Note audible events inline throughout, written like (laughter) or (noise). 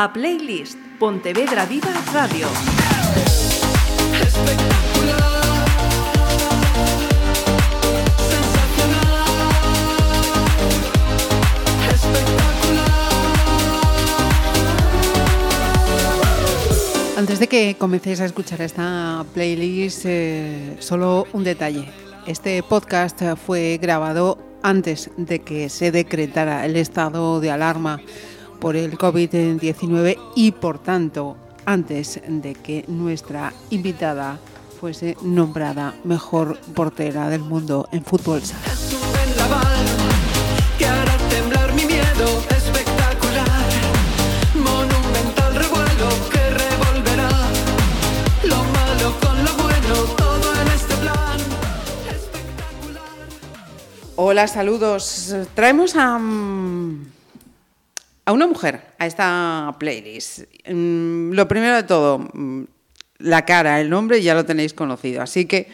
a Playlist Pontevedra Viva Radio. Antes de que comencéis a escuchar esta playlist, eh, solo un detalle. Este podcast fue grabado antes de que se decretara el estado de alarma por el COVID-19 y por tanto antes de que nuestra invitada fuese nombrada mejor portera del mundo en fútbol sala. Hola, saludos. Traemos a, mm, a una mujer a esta playlist. Mm, Lo primero de todo, mm, la cara, el nombre ya lo tenéis conocido. Así que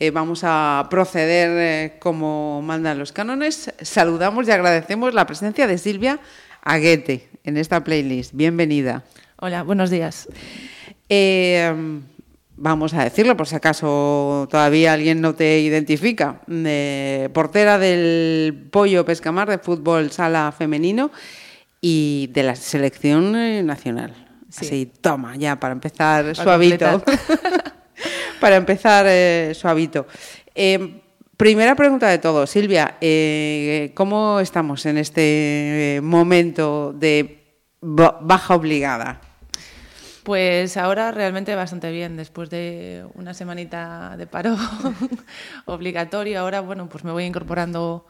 eh, vamos a proceder eh, como mandan los cánones. Saludamos y agradecemos la presencia de Silvia Aguete en esta playlist. Bienvenida. Hola, buenos días. Eh, vamos a decirlo por si acaso todavía alguien no te identifica. Eh, portera del Pollo Pescamar de fútbol sala femenino y de la selección eh, nacional. Sí. Así, toma, ya para empezar suavito. (laughs) para empezar eh, suavito. Eh, primera pregunta de todo, Silvia, eh, ¿cómo estamos en este momento de ba- baja obligada? Pues ahora realmente bastante bien, después de una semanita de paro (laughs) obligatorio. Ahora, bueno, pues me voy incorporando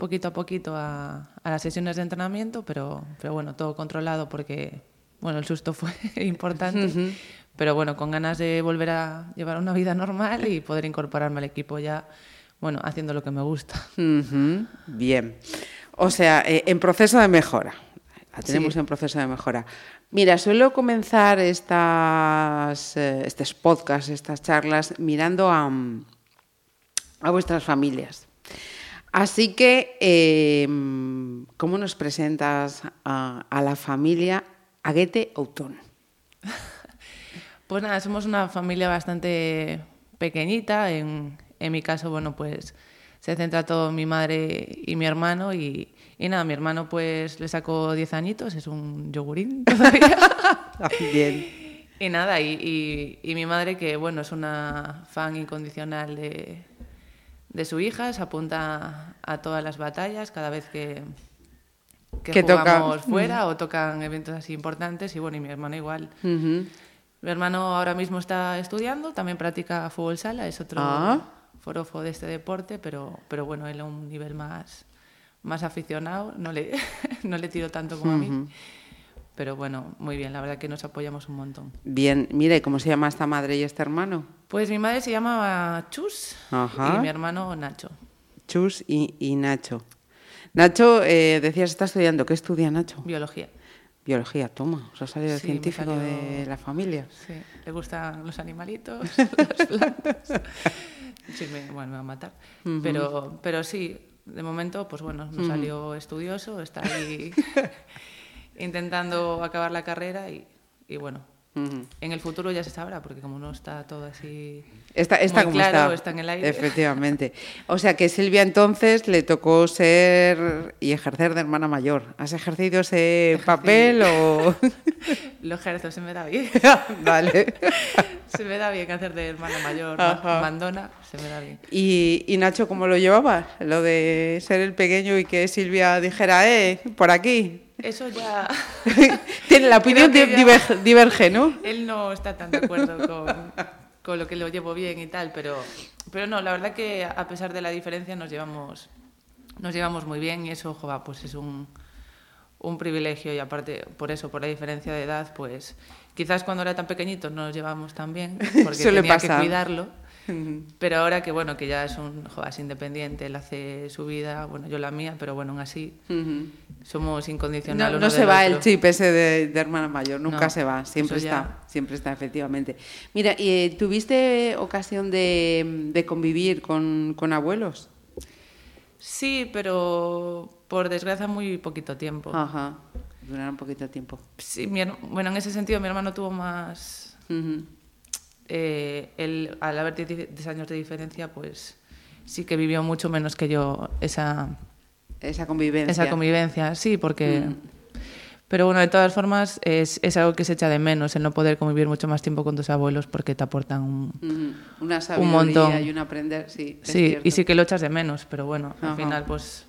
poquito a poquito a, a las sesiones de entrenamiento, pero, pero bueno, todo controlado porque, bueno, el susto fue (laughs) importante. Pero bueno, con ganas de volver a llevar una vida normal y poder incorporarme al equipo ya, bueno, haciendo lo que me gusta. Bien. O sea, eh, en proceso de mejora. La tenemos Sí. en proceso de mejora. Mira, suelo comenzar estas, eh, estos podcasts, estas charlas, mirando a, a vuestras familias. Así que, eh, ¿cómo nos presentas a, a la familia Aguete Outón? (laughs) Pues nada, somos una familia bastante pequeñita. En, en mi caso, bueno, pues se centra todo mi madre y mi hermano. Y, y nada, mi hermano pues le sacó 10 añitos, es un yogurín (laughs) todavía. (laughs) Bien. y nada, y, y- y mi madre que, bueno, es una fan incondicional de, de su hija, se apunta a todas las batallas cada vez que, que, Que toca. jugamos fuera o tocan eventos así importantes. Y bueno, y mi hermano igual. Mi hermano ahora mismo está estudiando, también practica fútbol sala, es otro Ah. forofo de este deporte, pero, pero bueno, él a un nivel más, más aficionado, no le, (laughs) no le tiro tanto como a mí. Pero bueno, muy bien, la verdad que nos apoyamos un montón. Bien. Mira, ¿y cómo se llama esta madre y este hermano? Pues mi madre se llama Chus Ajá. y mi hermano Nacho. Chus y, y Nacho. Nacho, eh, decías, está estudiando. ¿Qué estudia Nacho? Biología. Biología, toma. Os ha salido el Sí, científico salió- de la familia. Sí, le gustan los animalitos, (laughs) las plantas. Sí, me, bueno, me va a matar. pero, pero sí, de momento, pues bueno, nos salió estudioso, está ahí (laughs) intentando acabar la carrera y, y bueno, en el futuro ya se sabrá, porque como no está todo así... Está, está Muy como claro, está. está en el aire. Efectivamente. O sea que Silvia entonces le tocó ser y ejercer de hermana mayor. ¿Has ejercido ese papel o...? (laughs) Lo ejerzo, se me da bien. (laughs) vale. (laughs) se me da bien hacer de hermana mayor, Ajá. mandona, se me da bien. ¿Y, y Nacho cómo lo llevaba? Lo de ser el pequeño y que Silvia dijera, eh, por aquí. Eso ya... (laughs) Tiene la opinión ya- diverge, ¿no? Él no está tan de acuerdo con, con lo que lo llevo bien y tal, pero, pero no, la verdad que a pesar de la diferencia nos llevamos, nos llevamos muy bien y eso, joder, pues es un, un privilegio y aparte por eso, por la diferencia de edad, pues quizás cuando era tan pequeñito no nos llevamos tan bien (laughs) porque Suele tenía pasar. que cuidarlo. Pero ahora que bueno, que ya es un es independiente, él hace su vida, bueno, yo la mía, pero bueno, aún así somos incondicionales. no se va el chip ese de, de hermana mayor, nunca No, se va, siempre está, ya- siempre está, efectivamente. Mira, ¿y, eh, ¿tuviste ocasión de, de convivir con, con abuelos? Sí, pero por desgracia muy poquito tiempo. Ajá, duraron poquito tiempo. Sí, mi bueno, en ese sentido mi hermano tuvo más... eh, él, al haber 10 10 años de diferencia, pues sí que vivió mucho menos que yo esa, Esa convivencia. esa convivencia. Sí, porque... Mm. Pero bueno, de todas formas, es, es algo que se echa de menos, el no poder convivir mucho más tiempo con tus abuelos porque te aportan un... Ujú. Una sabiduría montón. y un aprender, sí. es Sí, cierto. y sí que lo echas de menos, pero bueno, al final pues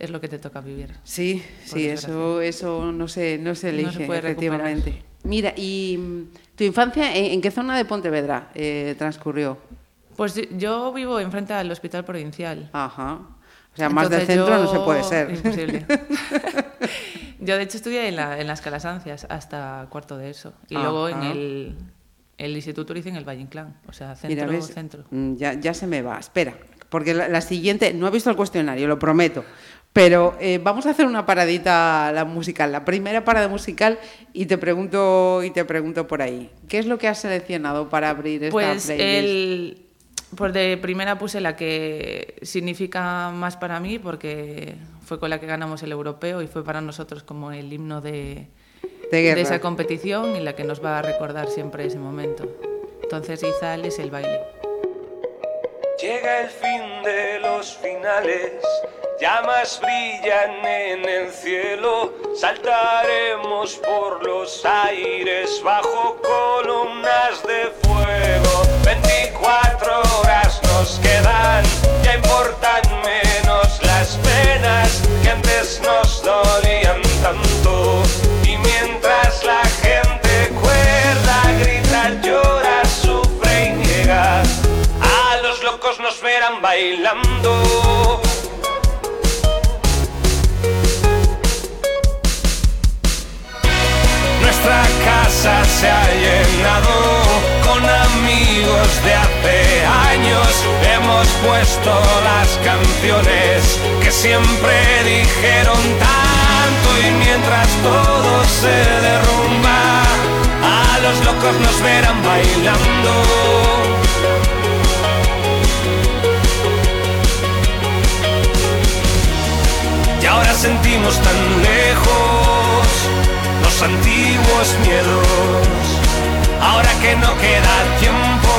es lo que te toca vivir. Sí, sí, eso, eso no se, no se No se elige, recuperar. efectivamente. Mira, ¿y mm, tu infancia en, en qué zona de Pontevedra eh, transcurrió? Pues yo- vivo enfrente al hospital provincial. Ajá. O sea, más del centro no se puede ser. Imposible. (laughs) yo de hecho estudié en, la, en las Calasancias hasta cuarto de eso. Y luego en el, el instituto hice en el Valle Inclán. O sea, centro, Mira, centro. Mm, Ya, ya se me va. Espera, porque la, la siguiente, no he visto el cuestionario, lo prometo. Pero eh, vamos a hacer una paradita la musical, la primera parada musical, y te pregunto y te pregunto por ahí. ¿Qué es lo que has seleccionado para abrir esta Pues playlist? el, pues de primera puse la que significa más para mí porque fue con la que ganamos el europeo y fue para nosotros como el himno de, De guerra. esa competición y la que nos va a recordar siempre ese momento. Entonces Izal es el baile. Llega el fin de los finales, llamas brillan en el cielo, saltaremos por los aires bajo columnas de fuego. 24 horas nos quedan, ya importan menos las penas que antes nos dolían tanto. Bailando. Nuestra casa se ha llenado con amigos de hace años. Hemos puesto las canciones que siempre dijeron tanto y mientras todo se derrumba, a los locos nos verán bailando. Ahora sentimos tan lejos los antiguos miedos. Ahora que no queda tiempo,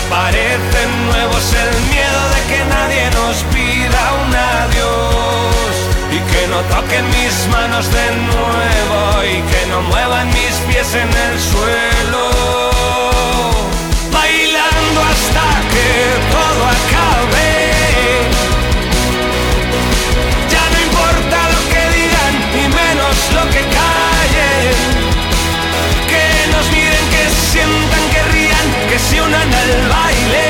aparecen nuevos el miedo de que nadie nos pida un adiós. Y que no toquen mis manos de nuevo y que no muevan mis pies en el suelo. Bailando hasta que todo acabe. Lo que callen. Que nos miren, que sientan, que rían, que se unan al baile.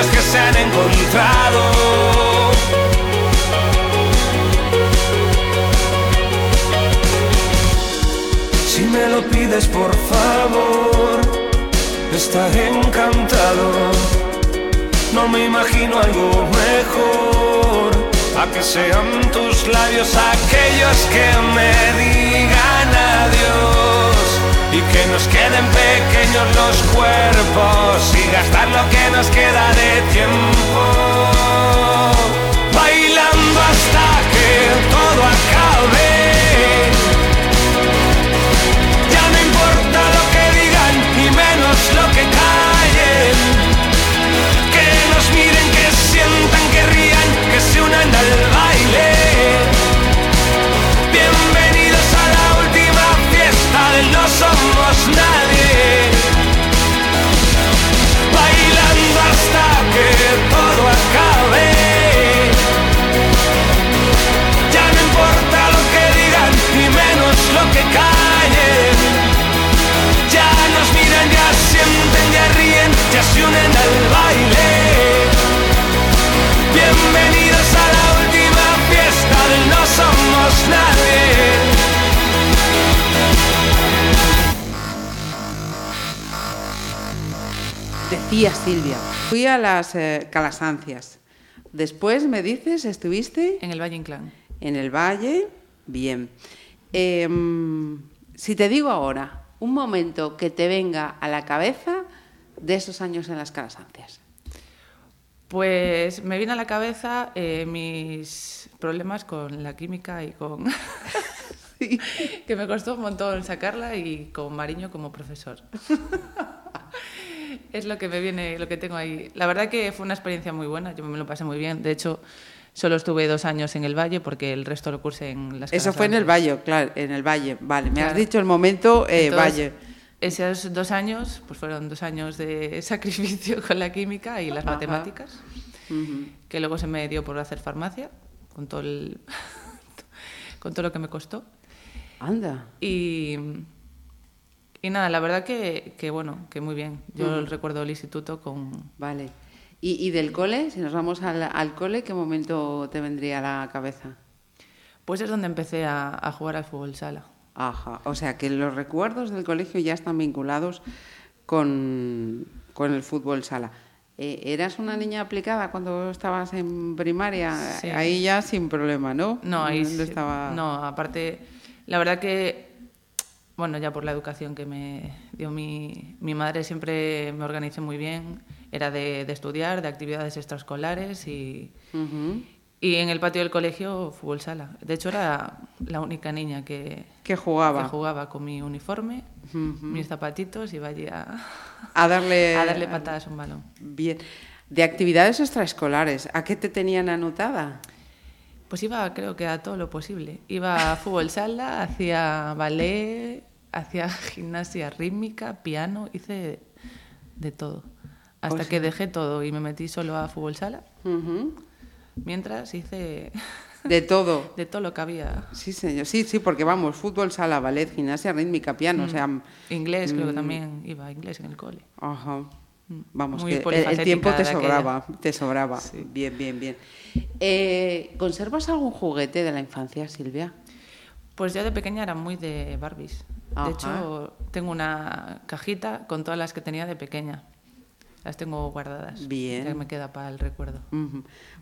que se han encontrado. Si me lo pides por favor, estaré encantado. No me imagino algo mejor. A que sean tus labios aquellos que me digan adiós. Y que nos queden pequeños los cuerpos y gastar lo que nos queda de tiempo. Bailando hasta que todo acabe. Bienvenidos a la última fiesta del No Somos Decía Silvia, fui a las eh, Calasancias. Después me dices, ¿estuviste? En el Valle Inclán. En el Valle, bien. Em, si te digo ahora un momento que te venga a la cabeza, de esos años en las Calasancias. Pues me viene a la cabeza eh, mis problemas con la química y con... (laughs) que me costó un montón sacarla y con Mariño como profesor. (laughs) es lo que me viene, lo que tengo ahí. La verdad que fue una experiencia muy buena, yo me lo pasé muy bien. De hecho, solo estuve dos años en el Valle porque el resto lo cursé en las Eso fue en el. Valle, claro, en el Valle. Vale, me has dicho el momento eh, Entonces, Valle. Esos dos años, pues fueron dos años de (laughs) sacrificio con la química y las Ajá. matemáticas, que luego se me dio por hacer farmacia, con todo, el, (laughs) con todo lo que me costó. Anda. Y, y nada, la verdad que, que bueno, que muy bien. Yo recuerdo el instituto con... Vale. ¿Y, y del cole? Si nos vamos al, al cole, ¿qué momento te vendría a la cabeza? Pues es donde empecé a, a jugar al fútbol sala. Ajá. O sea, que los recuerdos del colegio ya están vinculados con, con el fútbol sala. Eh, ¿Eras una niña aplicada cuando estabas en primaria? Sí. Ahí ya sin problema, ¿no? No, ahí sí- estaba... no, aparte, la verdad que, bueno, ya por la educación que me dio mi, mi madre, siempre me organicé muy bien. Era de, de estudiar, de actividades extraescolares y. y en el patio del colegio fútbol sala. De hecho, era la única niña que, Que jugaba. que jugaba con mi uniforme, Ujú. mis zapatitos, iba allí a, A darle... (laughs) a darle patadas a un balón. Bien. De actividades extraescolares, ¿a qué te tenían anotada? Pues iba, creo que a todo lo posible. Iba a fútbol sala, (laughs) hacía ballet, hacía (laughs) gimnasia rítmica, piano, hice de todo. Hasta Pues que dejé todo y me metí solo a fútbol sala. Ujú. Mientras hice De todo. (laughs) de todo lo que había. Sí, señor. Sí, sí, porque vamos, fútbol, sala, ballet, gimnasia rítmica, piano, o sea... Inglés, creo que mm, también iba inglés en el cole. Ajá. Vamos, Muy que el- tiempo te aquella. sobraba, te sobraba. Sí. Bien, bien, bien. Eh, ¿Conservas algún juguete de la infancia, Silvia? Pues yo de pequeña era muy de Barbies. Ajá. De hecho, tengo una cajita con todas las que tenía de pequeña. Las tengo guardadas. Bien. Ya me queda para el recuerdo.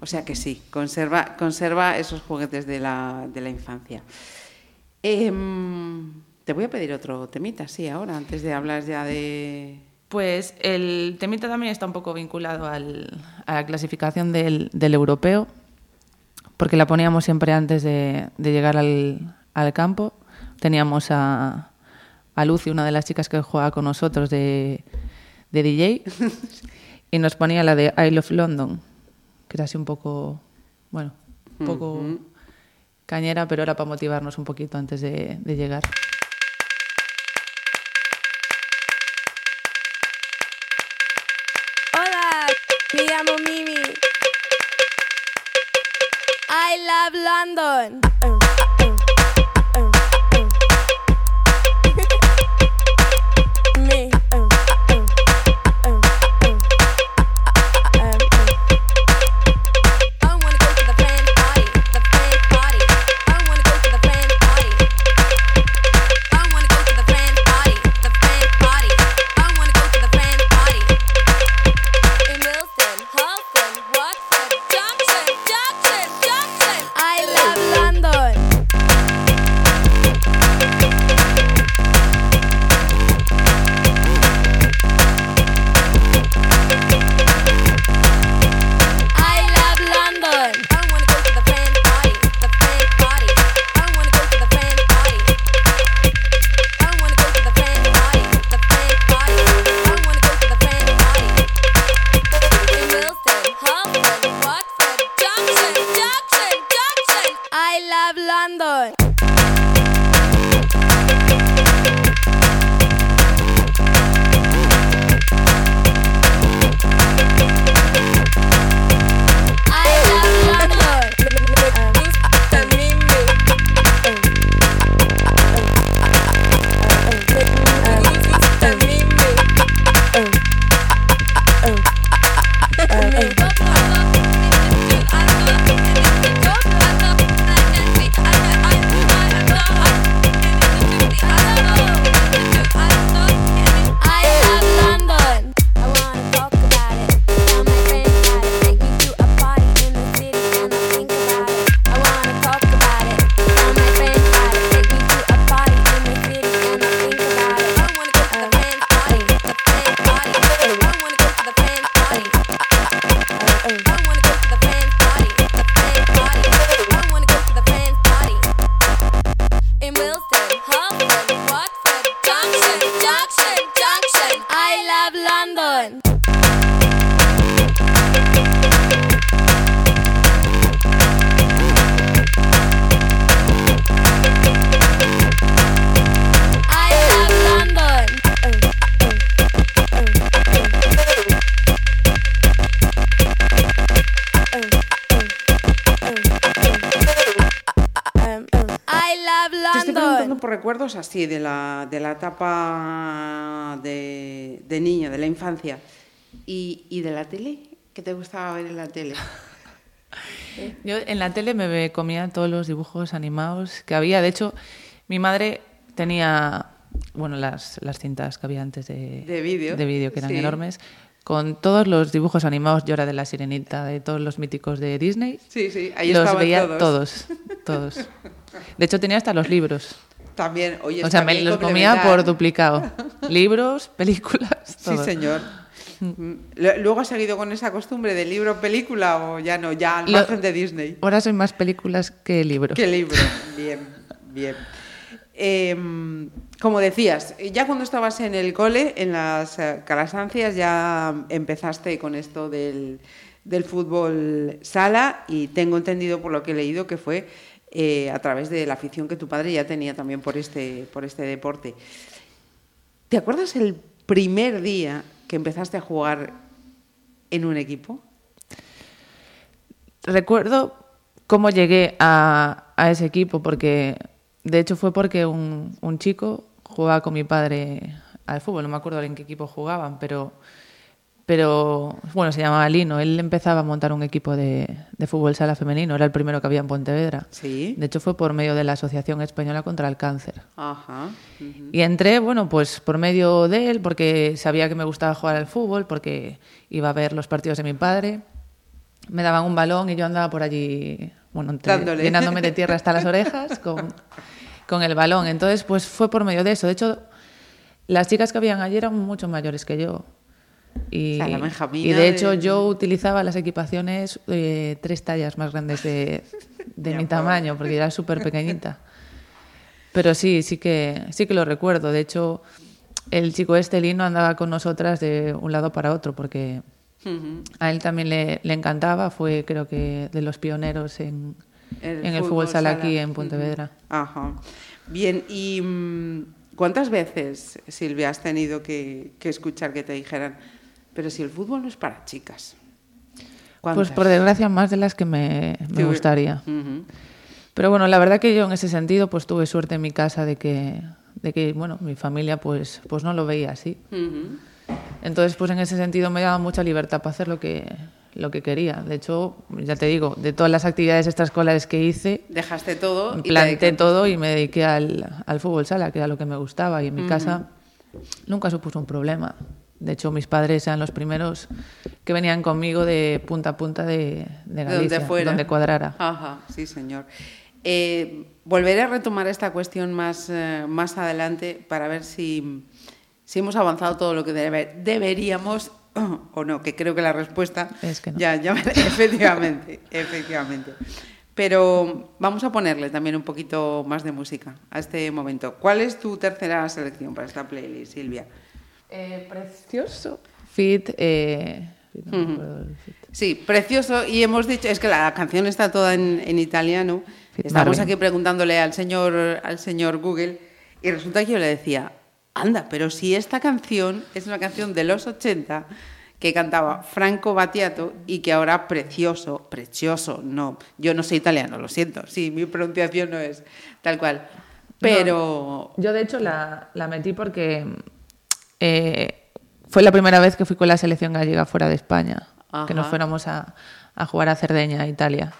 O sea que sí, conserva, conserva esos juguetes de la, de la infancia. Em, te voy a pedir otro temita, sí, ahora, antes de hablar ya de... Pues el temita también está un poco vinculado al- a la clasificación del, del europeo, porque la poníamos siempre antes de, de llegar al, al campo. Teníamos a, a Lucy, una de las chicas que juega con nosotros de, de DJ, y nos ponía la de I Love London, que era así un poco, bueno, un poco cañera, pero era para motivarnos un poquito antes de, de llegar. Hola, me llamo Mimi. I love London. Gustaba ver en la tele? (laughs) Yo en la tele me comía todos los dibujos animados que había. De hecho, mi madre tenía, bueno, las, las cintas que había antes de, De vídeo, de vídeo, que eran sí. enormes, con todos los dibujos animados. Yo era de La Sirenita, de todos los míticos de Disney. Sí, sí, ahí los veía todos. todos, todos. De hecho, tenía hasta los libros. También, oye, o sea, me los comía por duplicado. (laughs) Libros, películas, Sí, todo. señor. Lu- ¿Luego has seguido con esa costumbre de libro-película o ya no? Ya al margen de Disney. Ahora soy más películas que libros. ¿Qué libro? Bien, bien. Em, como decías, ya cuando estabas en el cole, en las eh, calasancias, ya empezaste con esto del, del fútbol sala y tengo entendido por lo que he leído que fue eh, a través de la afición que tu padre ya tenía también por este, por este deporte. ¿Te acuerdas el primer día que empezaste a jugar en un equipo? Recuerdo cómo llegué a, ese equipo, porque de hecho fue porque un, un chico jugaba con mi padre al fútbol, no me acuerdo en qué equipo jugaban, pero, pero bueno, se llamaba Lino. Él empezaba a montar un equipo de, de fútbol sala femenino, era el primero que había en Pontevedra. Sí. De hecho fue por medio de la Asociación Española contra el Cáncer. Ajá. Y entré, bueno, pues por medio de él, porque sabía que me gustaba jugar al fútbol, porque iba a ver los partidos de mi padre. Me daban un balón y yo andaba por allí, bueno, entre- llenándome de tierra hasta las (laughs) orejas con, con el balón. Entonces, pues fue por medio de eso. De hecho, las chicas que habían allí eran mucho mayores que yo. Y, O sea, la Benjamina y de hecho, de- yo utilizaba las equipaciones eh, tres tallas más grandes de, (laughs) de mi tamaño, porque era súper pequeñita. Pero sí, sí que, sí que lo recuerdo. De hecho, el chico este Lino andaba con nosotras de un lado para otro porque a él también le, le encantaba. Fue, creo que, de los pioneros en, en el fútbol sala aquí en Pontevedra. Ajá. Bien, ¿y mm, cuántas veces, Silvia, has tenido que, que escuchar que te dijeran, pero si el fútbol no es para chicas? Pues ¿Cuántas? por desgracia más de las que me, me gustaría. Ujú. Pero bueno, la verdad que yo en ese sentido pues tuve suerte en mi casa de que, de que bueno, mi familia pues, pues no lo veía así. Ujú. Entonces, pues en ese sentido me daba mucha libertad para hacer lo que, lo que quería. De hecho, ya te digo, de todas las actividades extraescolares que hice, Dejaste todo planté todo y me dediqué al, al fútbol sala, que era lo que me gustaba. Y en mi casa nunca supuso un problema. De hecho, mis padres eran los primeros que venían conmigo de punta a punta de, de Galicia, donde fuera. donde cuadrara. Ajá, sí, señor. Eh, volveré a retomar esta cuestión más, eh, más adelante para ver si, si hemos avanzado todo lo que debe- deberíamos (clears throat) o no, que creo que la respuesta Es que no. ya, ya (laughs) efectivamente, efectivamente. Pero vamos a ponerle también un poquito más de música a este momento. ¿Cuál es tu tercera selección para esta playlist, Silvia? Eh, precioso. Fit. eh, no. Sí, precioso. Y hemos dicho, es que la canción está toda en, en italiano. Fit Estamos Marvin. aquí preguntándole al señor, al señor Google y resulta que yo le decía, anda, pero si esta canción es una canción de los 80 que cantaba Franco Battiato y que ahora precioso, precioso, no, yo no soy italiano, lo siento, sí, mi pronunciación no es tal cual, pero... Yo, de hecho, la, la metí porque eh, fue la primera vez que fui con la selección gallega fuera de España, que nos fuéramos a, a jugar a Cerdeña, Italia.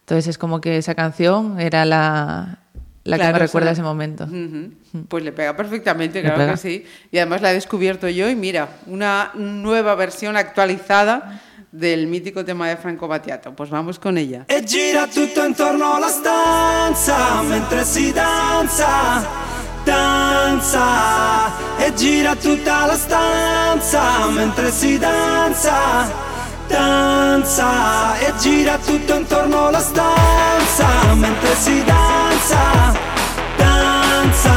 Entonces es como que esa canción era la, la que me recuerda ese momento. Ujú. Pues le pega perfectamente, Le claro pega. que sí. Y además la he descubierto yo y mira, una nueva versión actualizada del mítico tema de Franco Battiato. Pues vamos con ella. E gira tutto intorno alla stanza mentre si danza, danza. E gira tutta la stanza mentre si danza, danza. E gira tutto intorno alla stanza mentre si danza, danza.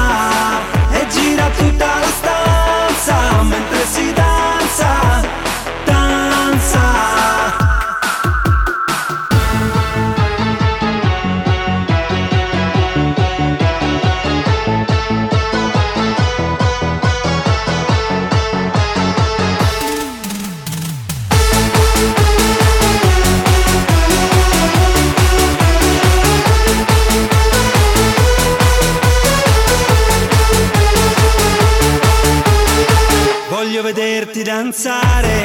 E gira tutta la stanza danzare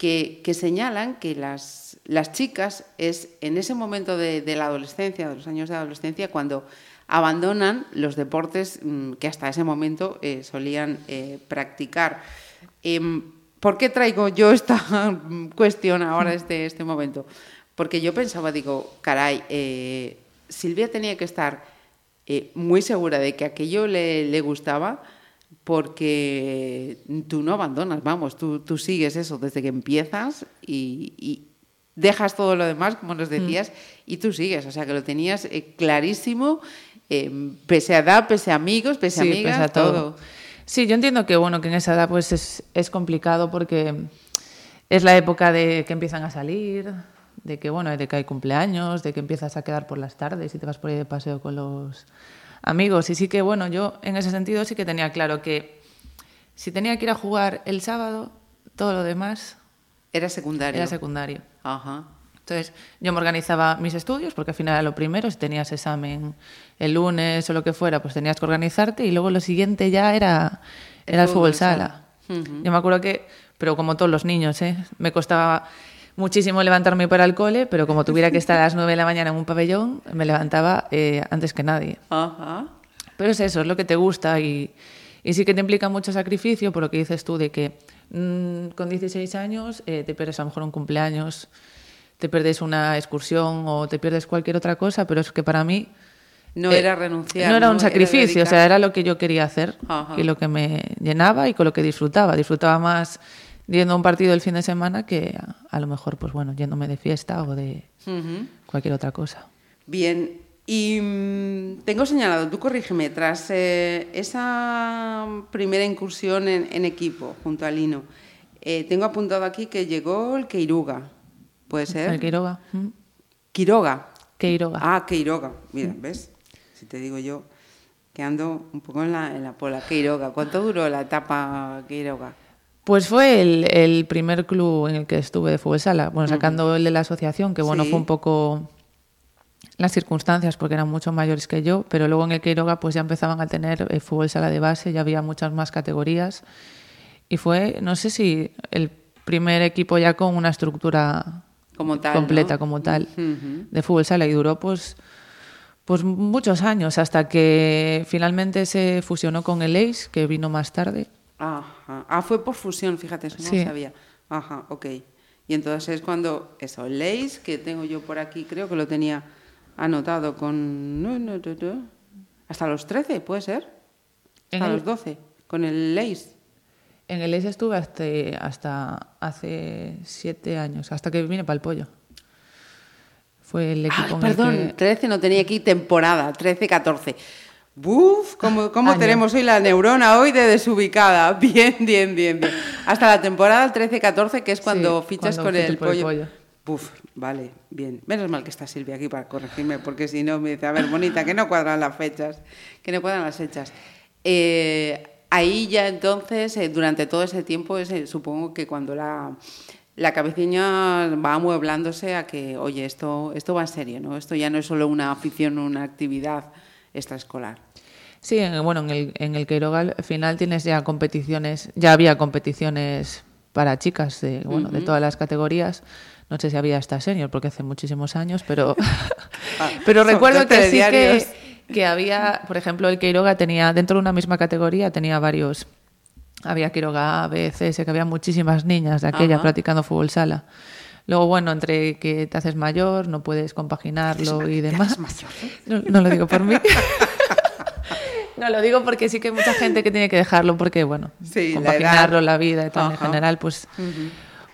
que, señalan que las, las chicas es en ese momento de, la adolescencia, de los años de adolescencia, cuando abandonan los deportes mm, que hasta ese momento eh, solían eh, practicar. Em, ¿Por qué traigo yo esta (laughs) cuestión ahora, este, este momento? Porque yo pensaba, digo, caray, eh, Silvia tenía que estar muy segura de que aquello le, le gustaba porque tú no abandonas, vamos, tú, tú sigues eso desde que empiezas y, y dejas todo lo demás, como nos decías, y tú sigues, o sea que lo tenías eh, clarísimo, eh, pese a edad, pese a amigos, pese a amigas, pese a todo. todo. Sí, yo entiendo que bueno, que en esa edad pues es, es complicado porque es la época de que empiezan a salir, de que bueno, de que hay cumpleaños, de que empiezas a quedar por las tardes y te vas por ahí de paseo con los amigos. Y sí que bueno, yo en ese sentido sí que tenía claro que si tenía que ir a jugar el sábado, todo lo demás Era secundario. era secundario. Ajá. Entonces, yo me organizaba mis estudios, porque al final era lo primero, si tenías examen el lunes o lo que fuera, pues tenías que organizarte y luego lo siguiente ya era, El era el fútbol fútbol sala. Yo me acuerdo que, pero como todos los niños, ¿eh? me costaba muchísimo levantarme para el cole, pero como tuviera que estar a las (laughs) 9 de la mañana en un pabellón, me levantaba eh, antes que nadie. Ajá. Pero es eso, es lo que te gusta y, y sí que te implica mucho sacrificio por lo que dices tú de que mm, con 16 años eh, te pierdes a lo mejor un cumpleaños, te pierdes una excursión o te pierdes cualquier otra cosa, pero es que para mí No eh, era renunciar. no era un sacrificio, o sea, era lo que yo quería hacer Ajá. y lo que me llenaba y con lo que disfrutaba. Disfrutaba más yendo a un partido el fin de semana que a, a lo mejor, pues bueno, yéndome de fiesta o de cualquier otra cosa. Bien, y mm, tengo señalado, tú corrígeme, tras eh, esa primera incursión en, en equipo junto a Lino, eh, tengo apuntado aquí que llegó el Queiruga. ¿Puede ser? El Quiroga. ¿Mm? Quiroga. Queiroga. Ah, Queiroga. Mira, ¿ves? Si te digo yo que ando un poco en la, en la pola. Queiroga. ¿Cuánto duró la etapa Queiroga? Pues fue el, el primer club en el que estuve de fútbol sala. Bueno, sacando el de la asociación, que bueno, Sí. fue un poco las circunstancias, porque eran mucho mayores que yo, pero luego en el Queiroga pues ya empezaban a tener eh, fútbol sala de base, ya había muchas más categorías. Y fue, no sé si el primer equipo ya con una estructura Como tal. completa ¿no? como tal de fútbol sala y duró pues pues muchos años hasta que finalmente se fusionó con el ACE que vino más tarde Ajá. Ah, fue por fusión, fíjate, eso no Sí. lo sabía. Ajá, ok. Y entonces es cuando, eso, el Lace, que tengo yo por aquí, creo que lo tenía anotado con... no, no, no, no. Hasta los 13, ¿puede ser? Hasta el- los 12, con el Lace. en el ACE estuve hasta, hasta hace siete años hasta que vine para el pollo fue el equipo Ay, en el perdón, que- 13 no tenía aquí temporada, 13, 14. Buf, ¿cómo, cómo tenemos hoy la neurona hoy de desubicada? (laughs) Bien, bien, bien, bien. Hasta la temporada 13-14, que es cuando Sí, fichas cuando con el pollo. pollo. Buf, vale, bien. Menos mal que está Silvia aquí para corregirme, porque si no me dice, a ver, bonita, que no cuadran las fechas, que no cuadran las fechas. Eh, ahí ya entonces, eh, durante todo ese tiempo, es, eh, supongo que cuando la, la cabecilla va amueblándose a que, oye, esto, esto va en serio, ¿no? Esto ya no es solo una afición o una actividad extraescolar. Sí, en- bueno, en el, en el Queiroga al final tienes ya competiciones, ya había competiciones para chicas de, bueno, de todas las categorías. No sé si había hasta senior, porque hace muchísimos años, pero, (laughs) (laughs) pero son recuerdo que sí que, que había, por ejemplo, el Queiroga tenía, dentro de una misma categoría, tenía varios, había Quiroga A, B, C, S, que había muchísimas niñas de aquella practicando fútbol sala. Luego, bueno, entre que te haces mayor, no puedes compaginarlo y demás. No, no lo digo por mí. (laughs) No, lo digo porque sí que hay mucha gente que tiene que dejarlo porque, bueno, Sí, la compaginarlo, edad. la, vida y tal en general, pues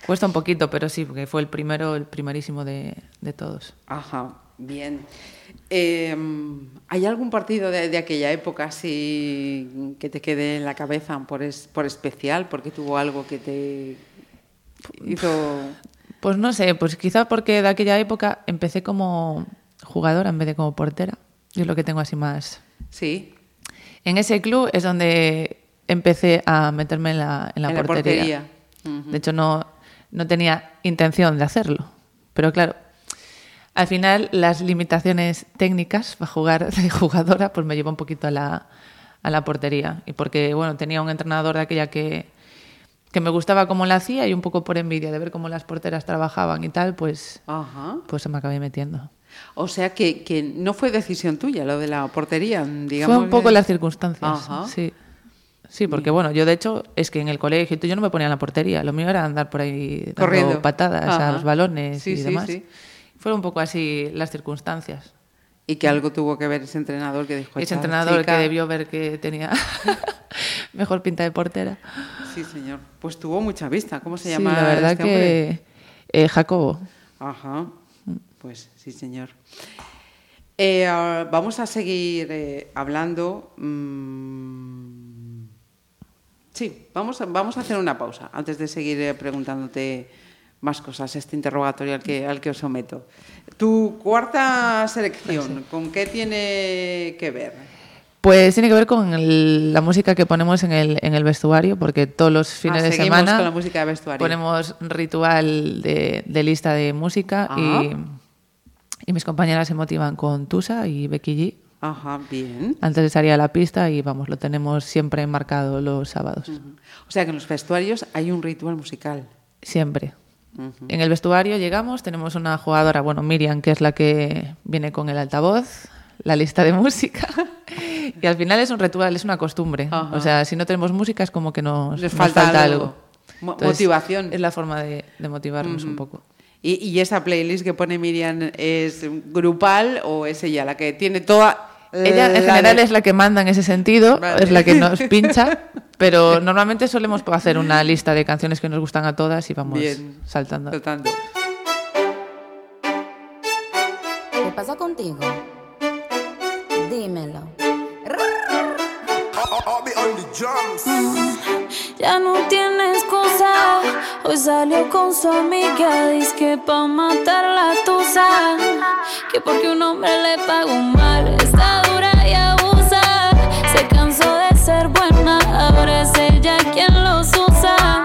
cuesta un poquito, pero sí, porque fue el primero, el primerísimo de, de todos. Ajá, bien. Eh, ¿Hay algún partido de, de aquella época así que te quede en la cabeza por, es- por especial, porque tuvo algo que te hizo... Pues no sé, pues quizá porque de aquella época empecé como jugadora en vez de como portera. Yo es lo que tengo así más. Sí, En ese club es donde empecé a meterme en la, en la En la portería. De hecho, no, no tenía intención de hacerlo. Pero claro, al final las limitaciones técnicas para jugar de jugadora pues me llevó un poquito a la, a la portería. Y porque, bueno, tenía un entrenador de aquella que, que me gustaba cómo la hacía y un poco por envidia de ver cómo las porteras trabajaban y tal, pues, ajá. pues se me acabé metiendo. O sea que, que no fue decisión tuya lo de la portería, digamos. Fue un poco las circunstancias. Ajá. Sí. Sí, porque bueno, yo de hecho es que en el colegio yo no me ponía en la portería, lo mío era andar por ahí dando Corriendo. patadas Ajá. a los balones Sí, y sí, demás. sí. Fueron un poco así las circunstancias. Y que algo tuvo que ver ese entrenador que dijo... Ese "Esta entrenador chica-". que debió ver que tenía (laughs) mejor pinta de portera. Sí, señor. Pues tuvo mucha vista. ¿Cómo se Sí, llama la verdad este que eh, Jacobo. Ajá, pues sí, señor. Eh, ah, vamos a seguir eh, hablando. mm, sí, vamos a, vamos a hacer una pausa antes de seguir eh, preguntándote más cosas, este interrogatorio al que, al que os someto. Tu cuarta selección, ¿con qué tiene que ver? Pues tiene que ver con el- la música que ponemos en el, en el vestuario, porque todos los fines Ah, de seguimos semana con la música de vestuario. ponemos ritual de, de lista de música Ah. y, y mis compañeras se motivan con Tusa y Becky G. Ajá, bien. Antes de salir a la pista y vamos, lo tenemos siempre marcado los sábados. O sea que en los vestuarios hay un ritual musical. Siempre. En el vestuario llegamos, tenemos una jugadora, bueno, Miriam, que es la que viene con el altavoz, la lista de (laughs) música. y al final es un ritual, es una costumbre. Ajá. O sea, si no tenemos música es como que nos, nos falta algo. algo. Mo- motivación. Es la forma de, de motivarnos un poco. ¿Y, y esa playlist que pone Miriam es grupal o es ella la que tiene toda... Ella en general de- es la que manda en ese sentido, Vale. es la que nos (laughs) pincha, pero normalmente solemos hacer una lista de canciones que nos gustan a todas y vamos Bien. saltando. Saltando. ¿Qué pasa contigo? Dímelo. Ya no tiene excusa. Hoy salió con su amiga. Dice que pa' matar la tusa. Que porque un hombre le pagó mal. Está ser buena. Ahora es ella quien los usa.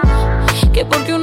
Que porque un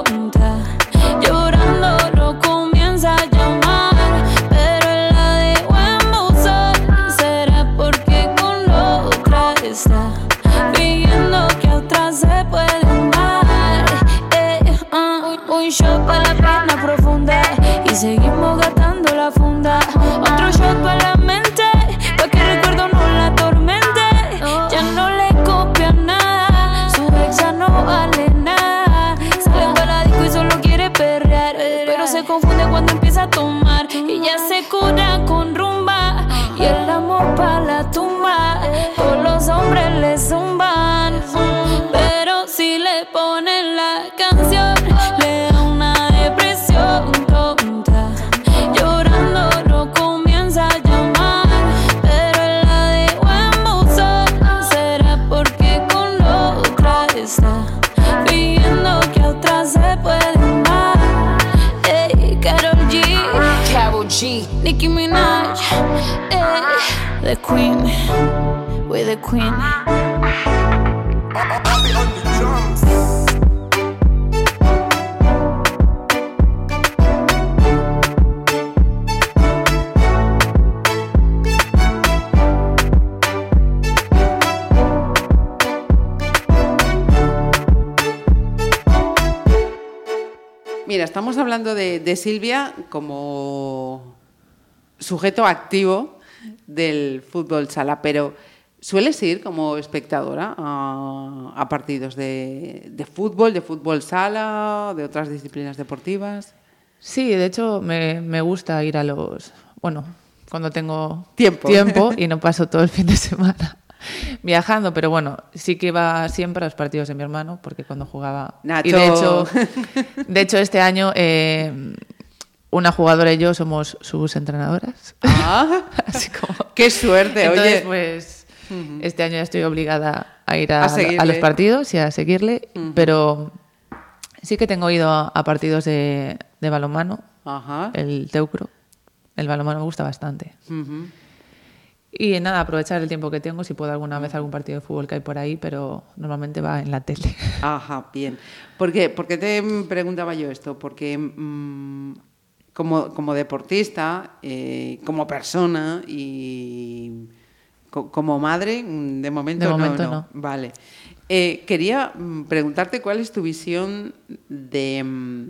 y seguimos gastando la funda. Otro shot para la mente, pa' que el recuerdo no la atormente. Ya no le copia nada, su ex ya no vale nada. Sale para la disco y solo quiere perrear, pero se confunde cuando empieza a tomar. Y ya se cura con rumba y el amor para la the Queen, we the Queen. Mira, estamos hablando de Silvia como sujeto activo del fútbol sala, pero ¿sueles ir como espectadora a, a partidos de, de fútbol, de fútbol sala, de otras disciplinas deportivas? Sí, de hecho me, me gusta ir a los... Bueno, cuando tengo Tiempo. tiempo y no (laughs) paso todo el fin de semana (laughs) viajando, pero bueno, sí que iba siempre a los partidos de mi hermano, porque cuando jugaba... Nacho. Y de hecho, (laughs) de hecho este año eh, una jugadora y yo somos sus entrenadoras. Ah, (laughs) Así como... ¡Qué suerte! Entonces, Oye, pues este año ya estoy obligada a ir a, A seguirle. a los partidos y a seguirle, pero sí que tengo ido a, a partidos de, de balonmano, Ajá. el Teucro. El balonmano me gusta bastante. Y nada, aprovechar el tiempo que tengo, si puedo alguna vez algún partido de fútbol que hay por ahí, pero normalmente va en la tele. Ajá, bien. ¿Por qué, ¿Por qué te preguntaba yo esto? Porque mm, como, como deportista, eh, como persona y co- como madre, mm, de momento, De no, momento no. no. Vale. Eh, quería mm, preguntarte cuál es tu visión de mm,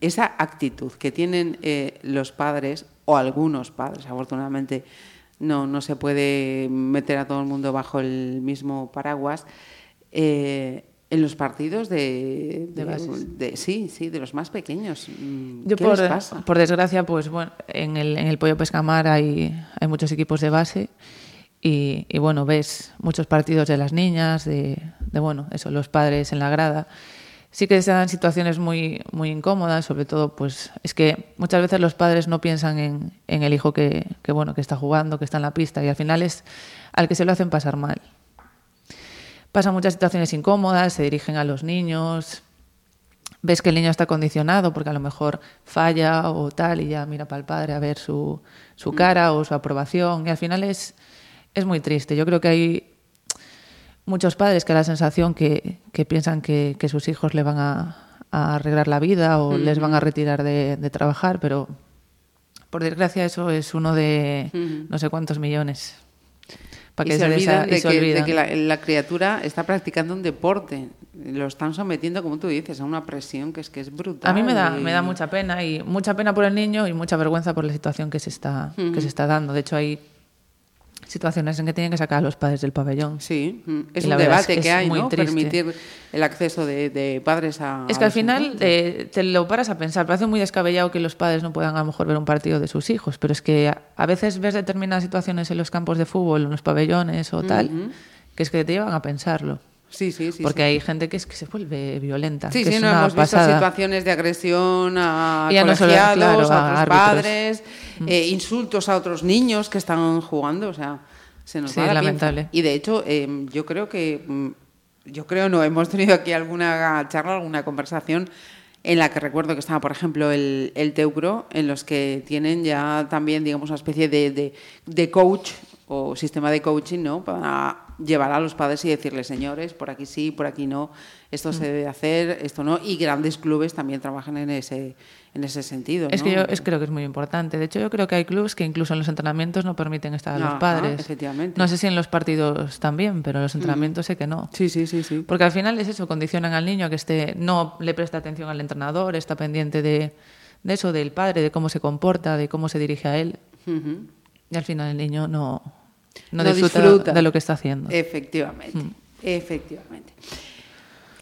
esa actitud que tienen eh, los padres, o algunos padres, afortunadamente no, no se puede meter a todo el mundo bajo el mismo paraguas, eh, en los partidos de, De de- sí, sí, de los más pequeños. Mm, Yo ¿Qué por, les pasa? por desgracia, pues bueno, en el, en el Pollo Pescamar hay, hay muchos equipos de base y, y, bueno, ves muchos partidos de las niñas, de, de, bueno, eso, los padres en la grada. Sí que se dan situaciones muy, muy incómodas, sobre todo, pues es que muchas veces los padres no piensan en, en el hijo que, que, bueno, que está jugando, que está en la pista y al final es al que se lo hacen pasar mal. Pasan muchas situaciones incómodas, se dirigen a los niños, ves que el niño está condicionado porque a lo mejor falla o tal y ya mira para el padre a ver su, su cara o su aprobación y al final es, es muy triste. Yo creo que hay muchos padres que da la sensación que, que piensan que, que sus hijos le van a, a arreglar la vida o les van a retirar de, de trabajar, pero por desgracia eso es uno de no sé cuántos millones. Para y se olvidan y de se que, de que la, la criatura está practicando un deporte. Lo están sometiendo, como tú dices, a una presión que es que es brutal. A mí me da, y- me da mucha pena y mucha pena por el niño y mucha vergüenza por la situación que se está, que se está dando. De hecho, hay situaciones en que tienen que sacar a los padres del pabellón. Sí, mm, es Y un es debate que hay, muy ¿no? triste. Permitir el acceso de, de padres a. Es a que al final eh, te lo paras a pensar, parece muy descabellado que los padres no puedan a lo mejor ver un partido de sus hijos, pero es que a, a veces ves determinadas situaciones en los campos de fútbol, en los pabellones o tal, que es que te llevan a pensarlo. Sí, sí, sí. porque sí. hay gente que es que se vuelve violenta. Sí, que sí, es no una hemos visto situaciones de agresión a Y ya no solo- colegiados, claro, a otros a padres, eh, insultos a otros niños que están jugando, o sea, se nos Sí, va la lamentable. pinza. Y de hecho, eh, yo creo que, mm, yo creo no, hemos tenido aquí alguna charla, alguna conversación en la que recuerdo que estaba, por ejemplo, el, el Teucro, en los que tienen ya también, digamos, una especie de, de, de coach o sistema de coaching, ¿no? Para llevar a los padres y decirles, señores, por aquí sí, por aquí no, esto se debe hacer, esto no. Y grandes clubes también trabajan en ese, en ese sentido. Es ¿no? que yo es, creo que es muy importante. De hecho, yo creo que hay clubes que incluso en los entrenamientos no permiten estar a los padres. efectivamente. No sé si en los partidos también, pero en los entrenamientos sé que no. Sí, sí, sí, sí. Porque al final es eso, condicionan al niño a que esté, no le presta atención al entrenador, está pendiente de, de eso, del padre, de cómo se comporta, de cómo se dirige a él. Y al final el niño no, no, No disfruta, disfruta. de lo que está haciendo. Efectivamente, Mm. efectivamente.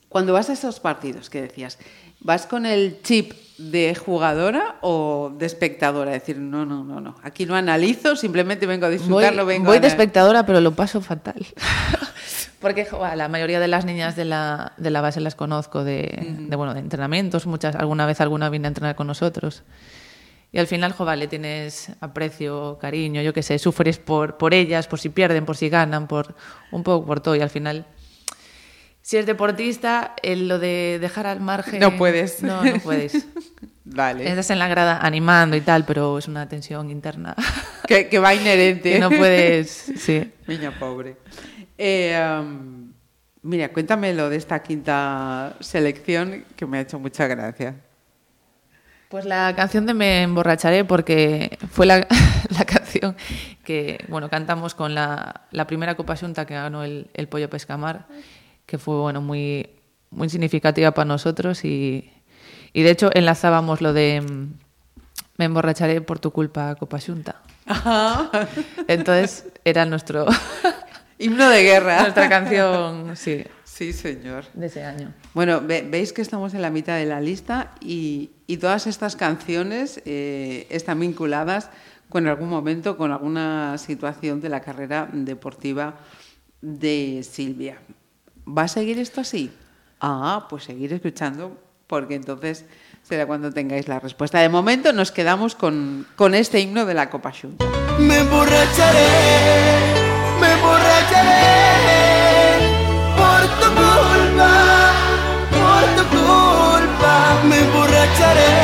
Cuando vas a esos partidos que decías, ¿vas con el chip de jugadora o de espectadora? Es decir, no, no, no, no. Aquí no analizo, simplemente vengo a voy disfrutarlo, vengo voy a de espectadora, pero lo paso fatal. (laughs) Porque la mayoría de las niñas de la, de la base las conozco de, de, bueno, de entrenamientos, muchas, alguna vez alguna viene a entrenar con nosotros. Y al final, jo, vale, tienes aprecio, cariño, yo qué sé, sufres por, por ellas, por si pierden, por si ganan, por un poco por todo. Y al final, si eres deportista, el- lo de dejar al margen... No puedes. No, no puedes. (laughs) Vale. Estás en la grada animando y tal, pero es una tensión interna (laughs) Que, que va inherente. que no puedes... Sí. Niña pobre. Eh, um, mira, cuéntame lo de esta quinta selección que me ha hecho mucha gracia. Pues la canción de Me emborracharé porque fue la, (laughs) la canción que bueno cantamos con la, la primera Copa Xunta que ganó el, el Pollo Pescamar, que fue bueno muy, muy significativa para nosotros y, y de hecho enlazábamos lo de mm, Me emborracharé por tu culpa Copa Xunta. Entonces era nuestro (laughs) Himno de guerra. nuestra canción sí, Sí, señor. de ese año. Bueno, ve- veis que estamos en la mitad de la lista y, y todas estas canciones eh, están vinculadas con algún momento, con alguna situación de la carrera deportiva de Silvia. ¿Va a seguir esto así? Ah, pues seguir escuchando, porque entonces será cuando tengáis la respuesta. De momento nos quedamos con, con este himno de la Copa Xunta. Me emborracharé, me emborracharé Me emborracharé,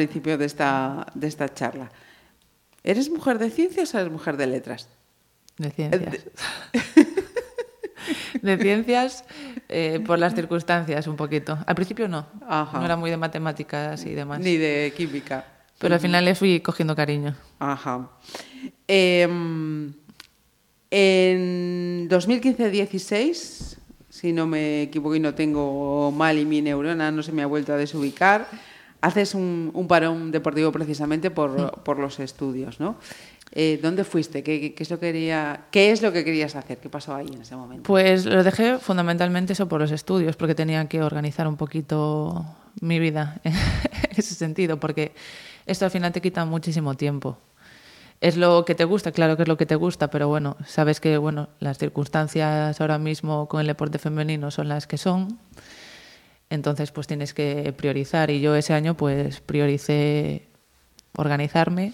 principio de esta, de esta charla. ¿Eres mujer de ciencias o eres mujer de letras? De ciencias. (laughs) De ciencias eh, por las circunstancias un poquito. Al principio no. Ajá. No era muy de matemáticas y demás. Ni de química. Pero al final le fui cogiendo cariño. Ajá. Em, en 2015-16, si no me equivoco y no tengo mal y mi neurona no se me ha vuelto a desubicar, haces un, un parón deportivo precisamente por, por los estudios, ¿no? Eh, ¿Dónde fuiste? ¿Qué, es lo que quería, ¿Qué es lo que querías hacer? ¿Qué pasó ahí en ese momento? Pues lo dejé fundamentalmente eso por los estudios, porque tenía que organizar un poquito mi vida (laughs) en ese sentido, porque esto al final te quita muchísimo tiempo. Es lo que te gusta, claro que es lo que te gusta, pero bueno, sabes que bueno, las circunstancias ahora mismo con el deporte femenino son las que son. Entonces, pues tienes que priorizar y yo ese año pues prioricé organizarme.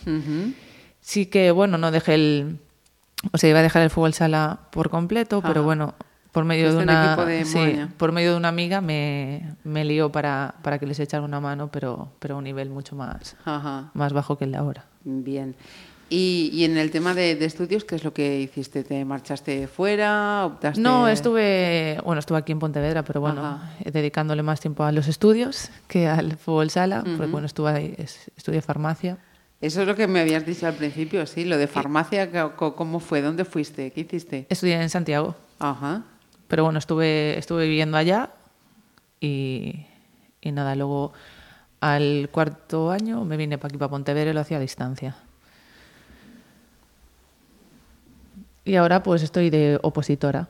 Sí que, bueno, no dejé el... O sea, iba a dejar el fútbol sala por completo, pero bueno, por medio de una... equipo de sí, por medio de una amiga me, me lió para, para que les echara una mano, pero, pero a un nivel mucho más, Ajá. más bajo que el de ahora. Bien. Y, y en el tema de, de estudios, ¿qué es lo que hiciste? ¿Te marchaste fuera? ¿Optaste? No, estuve, bueno, estuve aquí en Pontevedra, pero bueno, Ajá. dedicándole más tiempo a los estudios que al fútbol sala, porque bueno, estuve ahí, es- estudié farmacia. Eso es lo que me habías dicho al principio, sí, lo de farmacia, ¿cómo fue? ¿Dónde fuiste? ¿Qué hiciste? Estudié en Santiago, Ajá. pero bueno, estuve, estuve viviendo allá y, y nada, luego al cuarto año me vine para aquí, para Pontevedra y lo hacía a distancia. Y ahora pues estoy de opositora,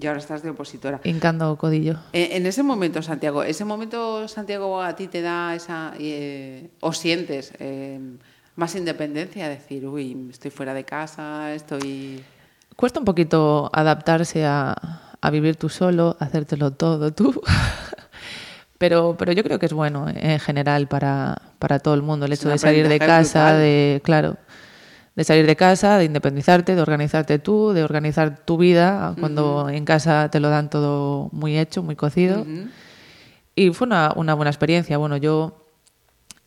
Y ahora estás de opositora. hincando codillo. En, en ese momento, Santiago, ¿ese momento, Santiago, a ti te da esa... eh, o sientes eh, más independencia? Decir, uy, estoy fuera de casa, estoy... Cuesta un poquito adaptarse a, a vivir tú solo, hacértelo todo tú. (laughs) pero, pero yo creo que es bueno en general para, para todo el mundo el hecho de salir de casa, brutal. de claro, de salir de casa, de independizarte, de organizarte tú, de organizar tu vida cuando en casa te lo dan todo muy hecho, muy cocido. Y fue una, una buena experiencia. Bueno, yo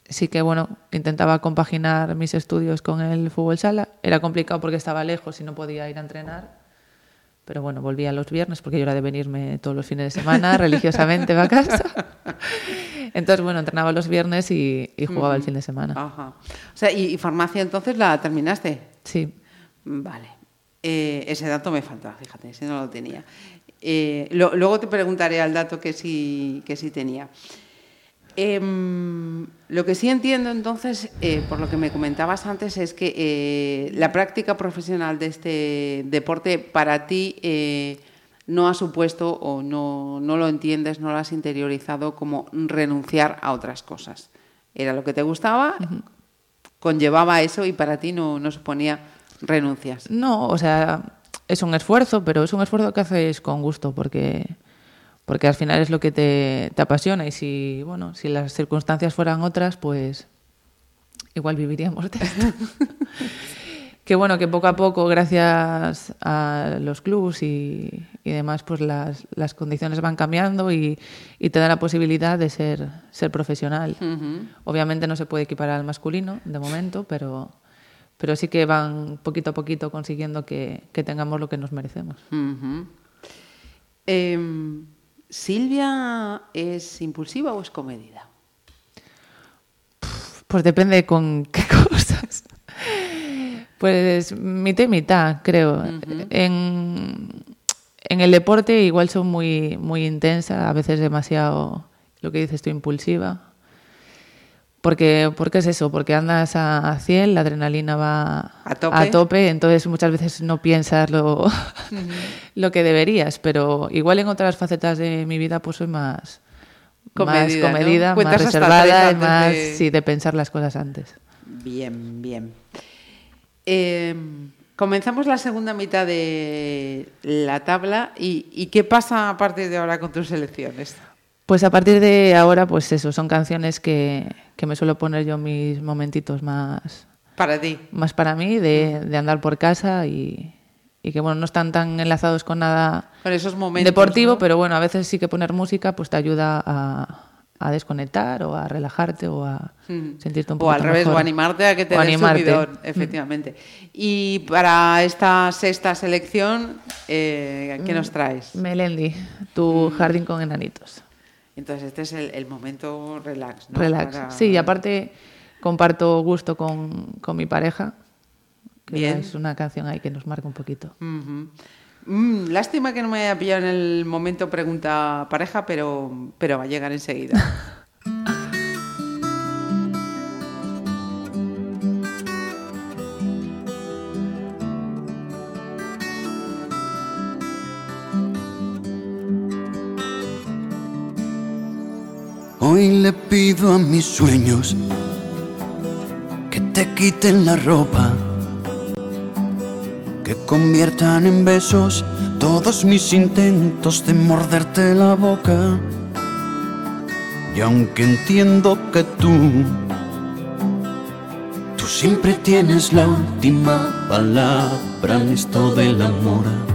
sí que bueno intentaba compaginar mis estudios con el fútbol sala. era complicado porque estaba lejos y no podía ir a entrenar. Pero bueno, volvía los viernes porque yo era de venirme todos los fines de semana (laughs) religiosamente a casa. Entonces, bueno, entrenaba los viernes y, y jugaba el fin de semana. Ajá. O sea, y, y farmacia entonces la terminaste. Sí. Vale. Eh, ese dato me faltaba, fíjate, ese no lo tenía. Eh, lo- luego te preguntaré al dato que sí, que sí tenía. Em, lo que sí entiendo entonces, eh, por lo que me comentabas antes, es que eh, la práctica profesional de este deporte para ti eh, no ha supuesto o no, no lo entiendes, no lo has interiorizado como renunciar a otras cosas. Era lo que te gustaba, conllevaba eso y para ti no, no suponía renuncias. No, o sea, es un esfuerzo, pero es un esfuerzo que haces con gusto porque, porque al final es lo que te, te apasiona y si, bueno, si las circunstancias fueran otras, pues igual viviríamos de esto. (laughs) que bueno, que poco a poco, gracias a los clubs y, y demás, pues las, las condiciones van cambiando y, y te da la posibilidad de ser, ser profesional. Obviamente no se puede equiparar al masculino de momento, pero, pero sí que van poquito a poquito consiguiendo que, que tengamos lo que nos merecemos. Em, ¿Silvia es impulsiva o es comedida? Pues depende con (laughs) qué cosas. Pues mitad y mitad, creo. en, en el deporte igual son muy, muy intensa, a veces demasiado, lo que dices tú, impulsiva. Porque, porque es eso, porque andas a, a 100, la adrenalina va A tope. entonces muchas veces no piensas lo, (laughs) lo que deberías, pero igual en otras facetas de mi vida pues soy más Comedida, más ¿no? comedida, más reservada y más de- sí, de pensar las cosas antes. Bien, bien. Em, comenzamos la segunda mitad de la tabla y, y ¿qué pasa a partir de ahora con tus elecciones? Pues a partir de ahora, pues eso, son canciones que, que me suelo poner yo mis momentitos más, Para ti. más para mí, de, de andar por casa y, y que bueno, no están tan enlazados con nada Con esos momentos. deportivo, ¿no? pero bueno, a veces sí que poner música pues te ayuda a, a desconectar o a relajarte o a Mm. sentirte un O poco al revés, o animarte a que te O animarte. subidón, efectivamente. Y para esta sexta selección, eh, ¿qué nos traes? Melendi, tu jardín con enanitos. Entonces, este es el, el momento relax, ¿no? Relax. Para- Sí, y aparte comparto gusto con, con mi pareja, que Bien. es una canción ahí que nos marca un poquito. Mm, lástima que no me haya pillado en el momento pregunta pareja, pero, pero va a llegar enseguida. (laughs) Hoy le pido a mis sueños que te quiten la ropa, que conviertan en besos todos mis intentos de morderte la boca. Y aunque entiendo que tú, tú siempre tienes la última palabra en esto del amor.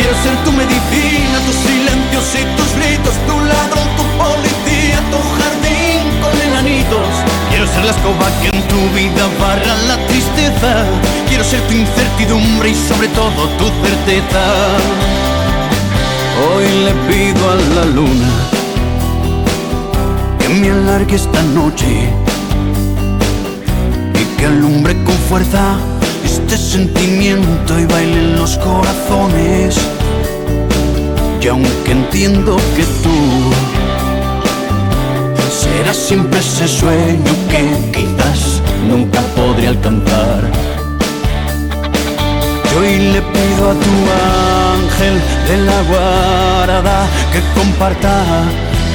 Quiero ser tu medicina, tus silencios y tus gritos, tu ladrón, tu policía, tu jardín con enanitos. Quiero ser la escoba que en tu vida barra la tristeza. Quiero ser tu incertidumbre y sobre todo tu certeza. Hoy le pido a la luna que me alargue esta noche y que alumbre con fuerza este sentimiento y baile en los corazones. Y aunque entiendo que tú serás siempre ese sueño que quizás nunca podré alcanzar. Yo hoy le pido a tu ángel de la guarda que comparta,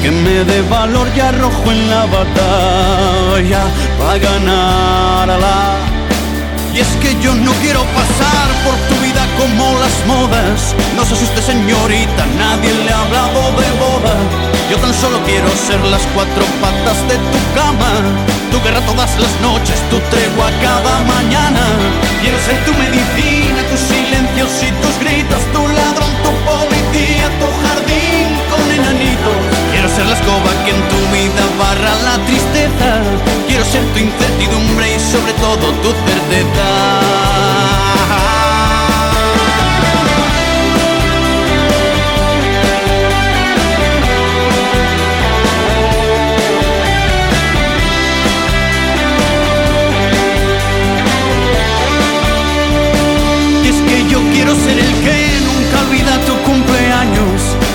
que me dé valor y arrojo en la batalla para ganarla. Y es que yo no quiero pasar por tu vida como las modas. No se asuste señorita, nadie le ha hablado de boda. Yo tan solo quiero ser las cuatro patas de tu cama. Tu guerra todas las noches, tu tregua cada mañana. Quiero ser tu medicina, tus silencios y tus gritos, tu ladrón, tu policía, tu jardín con enanitos. Ser la escoba que en tu vida barra la tristeza. Quiero ser tu incertidumbre y sobre todo tu certeza. Quiero ser el que nunca olvida tu.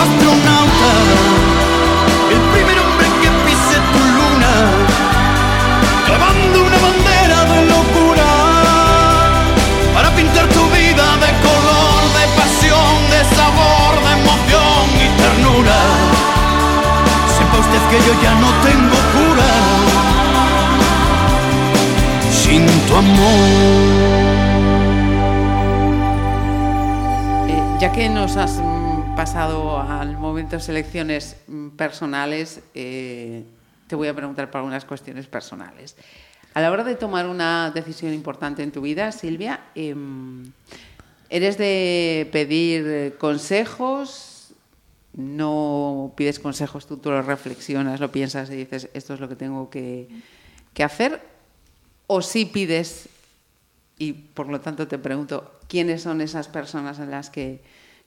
Astronauta, el primer hombre que pise tu luna, clavando una bandera de locura para pintar tu vida de color, de pasión, de sabor, de emoción y ternura. Sepa usted que yo ya no tengo cura sin tu amor. Eh, ya que nos has pasado al momento selecciones mm, personales, eh, te voy a preguntar por algunas cuestiones personales. A la hora de tomar una decisión importante en tu vida, Silvia, em, ¿eres de pedir eh, consejos? ¿No pides consejos, tú, tú lo reflexionas, lo piensas y dices, esto es lo que tengo que, que hacer? ¿O sí pides y por lo tanto te pregunto, ¿quiénes son esas personas en las que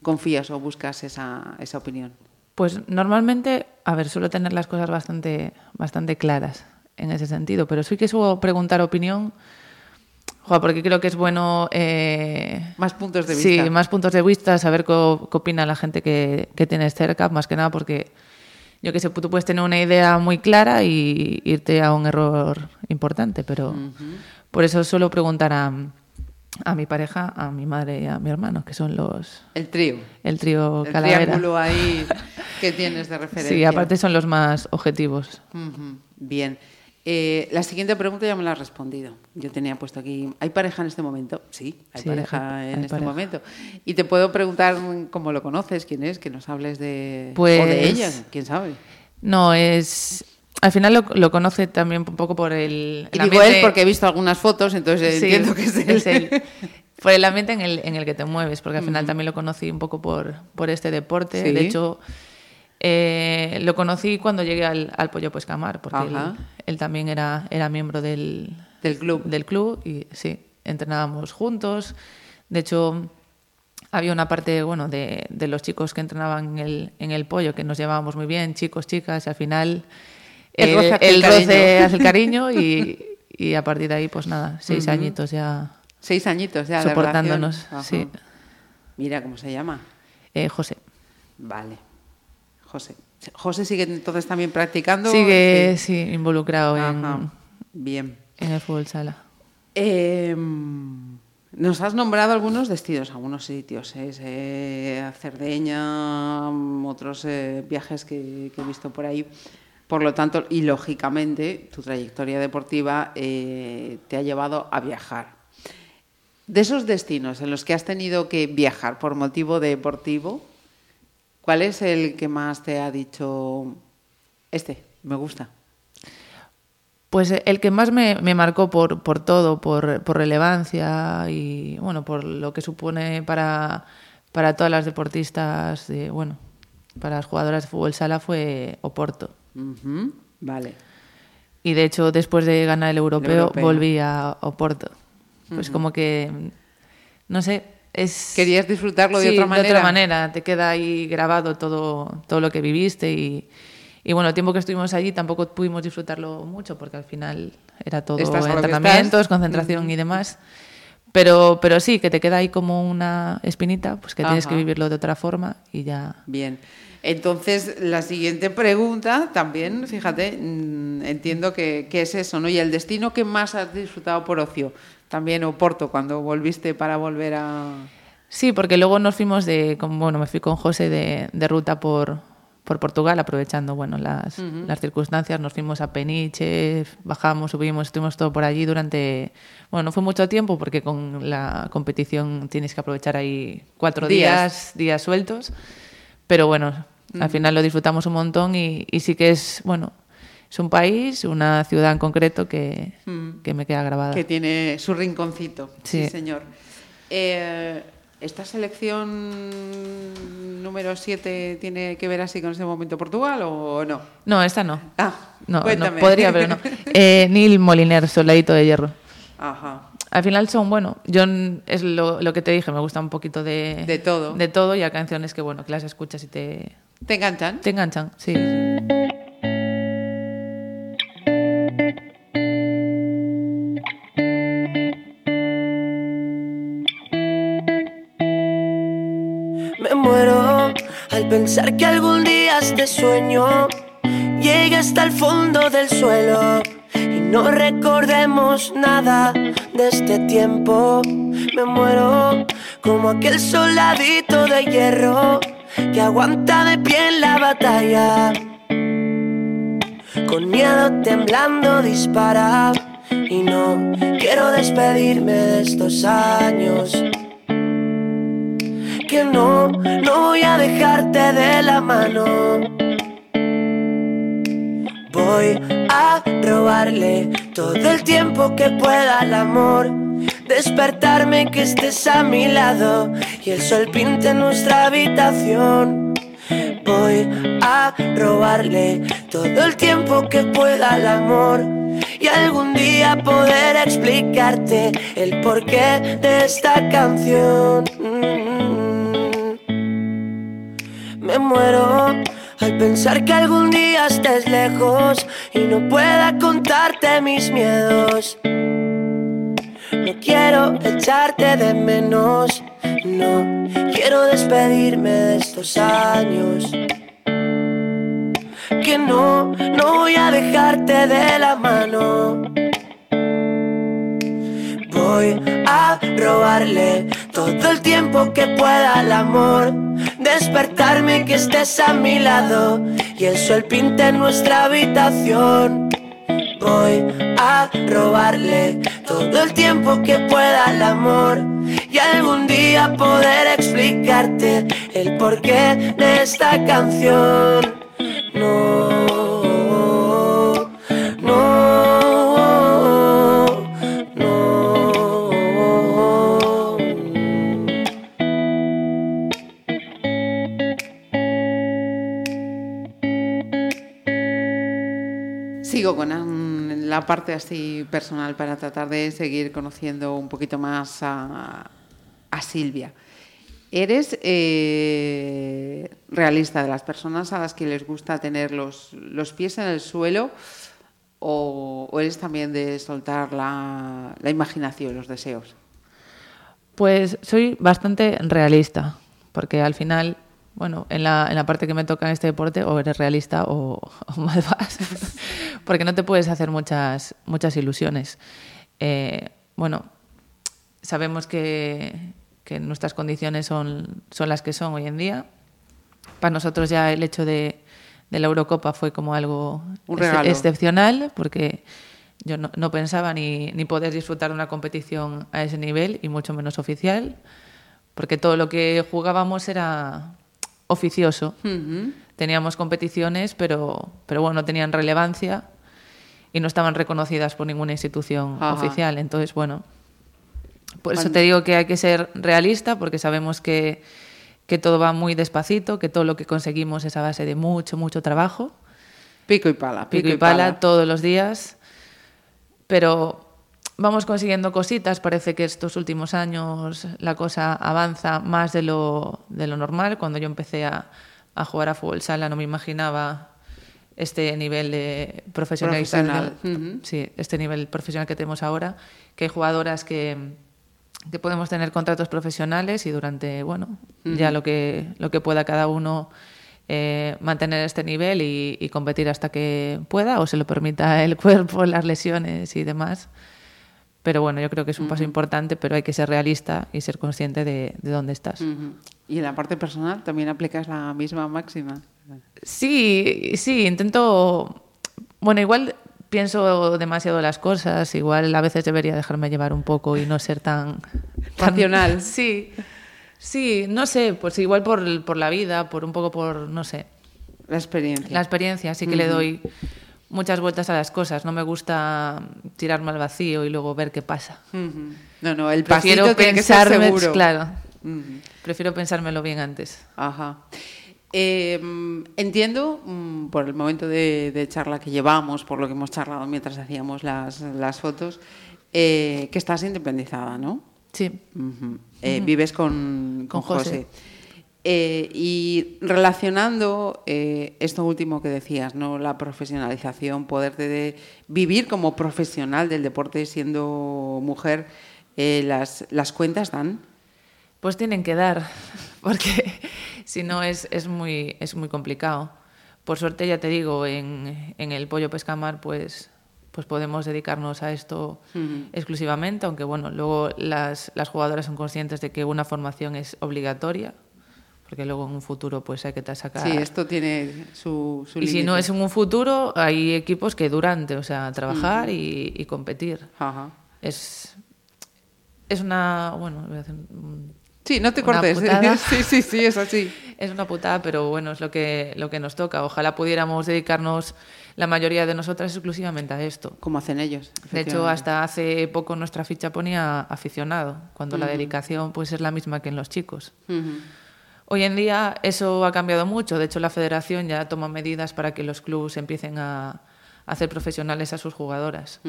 confías o buscas esa, esa opinión? Pues normalmente, a ver, suelo tener las cosas bastante, bastante claras en ese sentido, pero sí que suelo preguntar opinión, porque creo que es bueno... eh, Más puntos de vista. Sí, más puntos de vista, saber qué, qué opina la gente que, que tienes cerca, más que nada porque yo que sé, tú puedes tener una idea muy clara y irte a un error importante, pero por eso suelo preguntar a, a mi pareja, a mi madre y a mi hermano, que son los... El trío. El trío El Calavera. triángulo ahí que tienes de (laughs) referencia. Sí, aparte son los más objetivos. Bien. Eh, la siguiente pregunta ya me la has respondido. Yo tenía puesto aquí, ¿hay pareja en este momento? Sí, hay Sí, pareja hay- en hay este pareja. momento. Y te puedo preguntar cómo lo conoces, quién es, que nos hables de... O Pues- de ella, quién sabe. No, es... Al final lo, lo conoce también un poco por el... Y el digo ambiente- él porque he visto algunas fotos, entonces Sí, entiendo que es él. Por el ambiente en el, en el que te mueves, porque al final también lo conocí un poco por, por este deporte. Sí. De hecho, eh, lo conocí cuando llegué al, al Pollo Pescamar, porque él, también era, era miembro del, Del club. del club y sí, entrenábamos juntos. De hecho, había una parte bueno, de, de los chicos que entrenaban en el, en el pollo que nos llevábamos muy bien, chicos, chicas, y al final El eh, roce hace el el roce cariño. hace el (laughs) cariño y, y a partir de ahí, pues nada, seis añitos ya Seis añitos ya soportándonos. Sí. Mira cómo se llama. Eh, José. Vale. José. José sigue entonces también practicando. Sigue Sí. sí, involucrado en, Bien. en el fútbol sala. Eh, nos has nombrado algunos destinos, algunos sitios, ¿eh? Eh, Cerdeña, mm, otros eh, viajes que, que he visto por ahí. Por lo tanto, y lógicamente, tu trayectoria deportiva eh, te ha llevado a viajar. De esos destinos en los que has tenido que viajar por motivo deportivo, ¿cuál es el que más te ha dicho, este, me gusta? Pues eh, el que más me, marcó por, todo, por, por relevancia y bueno, por lo que supone para, para todas las deportistas, de, bueno, para las jugadoras de fútbol sala fue Oporto. Vale. Y de hecho, después de ganar el europeo, europeo. volví a Oporto. Pues como que, no sé, es... Querías disfrutarlo de otra manera. de otra manera. Te queda ahí grabado todo, todo lo que viviste y, y bueno, el tiempo que estuvimos allí tampoco pudimos disfrutarlo mucho porque al final era todo entrenamientos, concentración y demás. Pero, pero sí, que te queda ahí como una espinita, pues que tienes que vivirlo de otra forma y ya. Bien. Entonces, la siguiente pregunta también, fíjate, mm, entiendo que, que es eso, ¿no? Y el destino que más has disfrutado por ocio, también Oporto, cuando volviste para volver a... Sí, porque luego nos fuimos de, con- bueno, me fui con José de, de ruta por, por Portugal, aprovechando, bueno, las, las circunstancias. Nos fuimos a Peniche, bajamos, subimos, estuvimos todo por allí durante, bueno, no fue mucho tiempo porque con la competición tienes que aprovechar ahí cuatro Días. días, días, sueltos. Pero bueno, al final lo disfrutamos un montón y, y sí que es, bueno, es un país, una ciudad en concreto que, que me queda grabada. que tiene su rinconcito. Sí, Sí. señor. Eh, ¿Esta selección número 7 tiene que ver así con ese momento Portugal o no? No, esta no. Ah, No, no, cuéntame. podría, pero no. Eh, Neil Moliner, Soldadito de Hierro. Ajá. Al final son, bueno, yo es lo, lo que te dije, me gusta un poquito de... De todo. De todo y hay canciones que, bueno, que las escuchas y te, ¿Te enganchan? te enganchan, sí. Me muero al pensar que algún día este sueño llegue hasta el fondo del suelo y no recordemos nada de este tiempo. Me muero como aquel soldadito de hierro que aguanta de pie en la batalla. Con miedo temblando dispara y no quiero despedirme de estos años que no, no voy a dejarte de la mano. Voy a robarle todo el tiempo que pueda al amor. Despertarme que estés a mi lado y el sol pinte nuestra habitación. Voy a robarle todo el tiempo que pueda al amor y algún día poder explicarte el porqué de esta canción. Mm. Me muero al pensar que algún día estés lejos y no pueda contarte mis miedos. No quiero echarte de menos, no quiero despedirme de estos años. Que no, no voy a dejarte de la mano. Voy a robarle todo el tiempo que pueda al amor. Despertarme que estés a mi lado y el sol pinte nuestra habitación. Voy a robarle todo el tiempo que pueda al amor y algún día poder explicarte el porqué de esta canción. No, la parte así personal para tratar de seguir conociendo un poquito más a, Silvia. ¿Eres eh, realista de las personas a las que les gusta tener los, los pies en el suelo o, o eres también de soltar la, la imaginación, los deseos? Pues soy bastante realista, porque al final, bueno, en la, en la parte que me toca en este deporte, o eres realista o, o (laughs) mal vas, porque no te puedes hacer muchas, muchas ilusiones. Eh, bueno, sabemos que, que nuestras condiciones son, son las que son hoy en día. Para nosotros ya el hecho de, de la Eurocopa fue como algo ex- excepcional, porque yo no, no pensaba ni, ni poder disfrutar de una competición a ese nivel, y mucho menos oficial, porque todo lo que jugábamos era oficioso. Teníamos competiciones, pero, pero bueno, no tenían relevancia y no estaban reconocidas por ninguna institución Ajá. oficial. Entonces, bueno, por eso te digo que hay que ser realista, porque sabemos que, que todo va muy despacito, que todo lo que conseguimos es a base de mucho, mucho trabajo Pico y pala. pico y pala todos los días, pero vamos consiguiendo cositas. Parece que estos últimos años la cosa avanza más de lo, de lo normal. Cuando yo empecé a, a jugar a fútbol sala no me imaginaba este nivel de Profesional, sí, este nivel profesional que tenemos ahora, que hay jugadoras que, que podemos tener contratos profesionales y durante, bueno, ya lo que, lo que pueda cada uno eh, mantener este nivel y, y competir hasta que pueda o se lo permita el (laughs) cuerpo, las lesiones y demás. Pero bueno, yo creo que es un paso importante, pero hay que ser realista y ser consciente de, de dónde estás. Y en la parte personal también aplicas la misma máxima. Sí, sí, intento. Bueno, igual pienso demasiado las cosas, igual a veces debería dejarme llevar un poco y no ser tan. tan- Racional. (laughs) Sí, sí, no sé, pues igual por, por la vida, por un poco por, no sé, La experiencia. la experiencia, sí que le doy muchas vueltas a las cosas. No me gusta tirarme al vacío y luego ver qué pasa. No, no, el Prefiero pasito tiene que ser pensarme, seguro. claro. Prefiero pensármelo bien antes. Ajá. Eh, mm, entiendo, mm, por el momento de, de charla que llevamos, por lo que hemos charlado mientras hacíamos las, las fotos, eh, que estás independizada, ¿no? Sí. Eh. Vives con, con Con José. José. Eh, y relacionando eh, esto último que decías, ¿no? La profesionalización, poder de, vivir como profesional del deporte siendo mujer, eh, las, las cuentas dan. Pues tienen que dar, (laughs) porque (laughs) si no es, es, muy, es muy complicado. Por suerte, ya te digo, en, en el Pollo Pescamar, pues, pues podemos dedicarnos a esto exclusivamente, aunque bueno, luego las, las jugadoras son conscientes de que una formación es obligatoria, porque luego en un futuro pues hay que ta- sacar... Sí, esto tiene su, su y si no es en un futuro, hay equipos que durante, o sea, trabajar y, y competir. Ajá. Es, es una, bueno, voy a hacer un- Sí, no te cortes. putada. (laughs) Sí, sí, sí, es así. Es una putada, pero bueno, es lo que, lo que nos toca. Ojalá pudiéramos dedicarnos la mayoría de nosotras exclusivamente a esto. Como hacen ellos. De hecho, hasta hace poco nuestra ficha ponía aficionado, cuando la dedicación pues es la misma que en los chicos. Ujú. Hoy en día eso ha cambiado mucho. De hecho, la federación ya toma medidas para que los clubes empiecen a, hacer profesionales a sus jugadoras.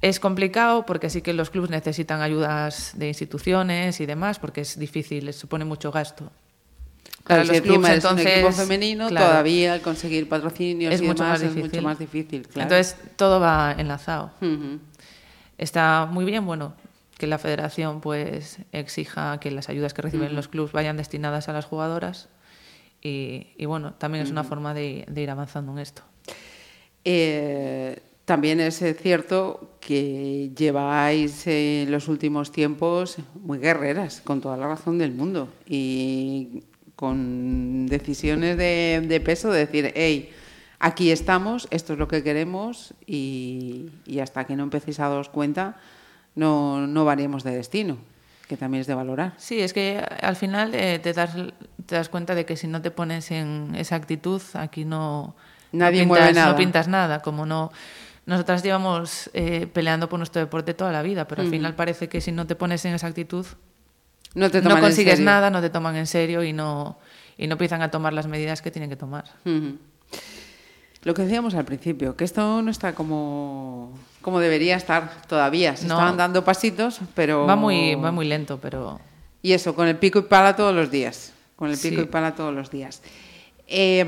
Es complicado porque sí que los clubes necesitan ayudas de instituciones y demás, porque es difícil, les supone mucho gasto. Claro, Para si los encima clubes, eres un equipo entonces, femenino, claro, todavía el conseguir patrocinios es y mucho demás más es difícil. mucho más difícil. Claro. Entonces todo va enlazado. Está muy bien, bueno, que la federación pues exija que las ayudas que reciben Ujú. los clubes vayan destinadas a las jugadoras y, y bueno, también es una forma de, de ir avanzando en esto. Eh, también es eh, cierto que lleváis eh, en los últimos tiempos muy guerreras, con toda la razón del mundo, y con decisiones de, de peso, de decir, hey, aquí estamos, esto es lo que queremos, y, y hasta que no empecéis a daros cuenta, no, no variemos de destino, que también es de valorar. Sí, es que al final eh, te, das, te das cuenta de que si no te pones en esa actitud, aquí no, Nadie no, mueve pintas, nada. no pintas nada. Como no, nosotras llevamos eh, peleando por nuestro deporte toda la vida, pero al final parece que si no te pones en esa actitud, No te consigues nada, no te toman en serio y no, y no empiezan a tomar las medidas que tienen que tomar. Lo que decíamos al principio, que esto no está como, como debería estar todavía. Se No. estaban dando pasitos, pero... Va muy, va muy lento, pero Y eso, con el pico y pala todos los días. Con el pico Sí. y pala todos los días. Eh,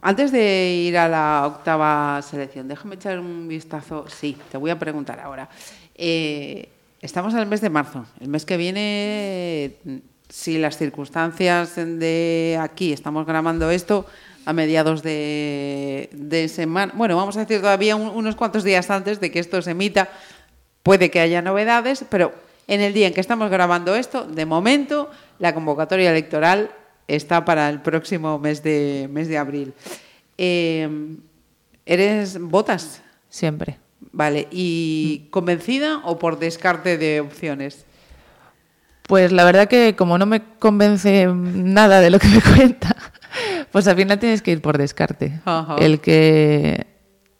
antes de ir a la octava selección, déjame echar un vistazo. Sí, te voy a preguntar ahora. Eh, estamos en el mes de marzo. El mes que viene, si las circunstancias de aquí estamos grabando esto a mediados de, de semana, bueno, vamos a decir todavía un- unos cuantos días antes de que esto se emita, puede que haya novedades, pero en el día en que estamos grabando esto, de momento, la convocatoria electoral está para el próximo mes de, mes de abril. Eh, ¿Eres votas? siempre. Vale, ¿y convencida o por descarte de opciones? Pues la verdad que como no me convence nada de lo que me cuenta, pues al final tienes que ir por descarte. Ajá. El que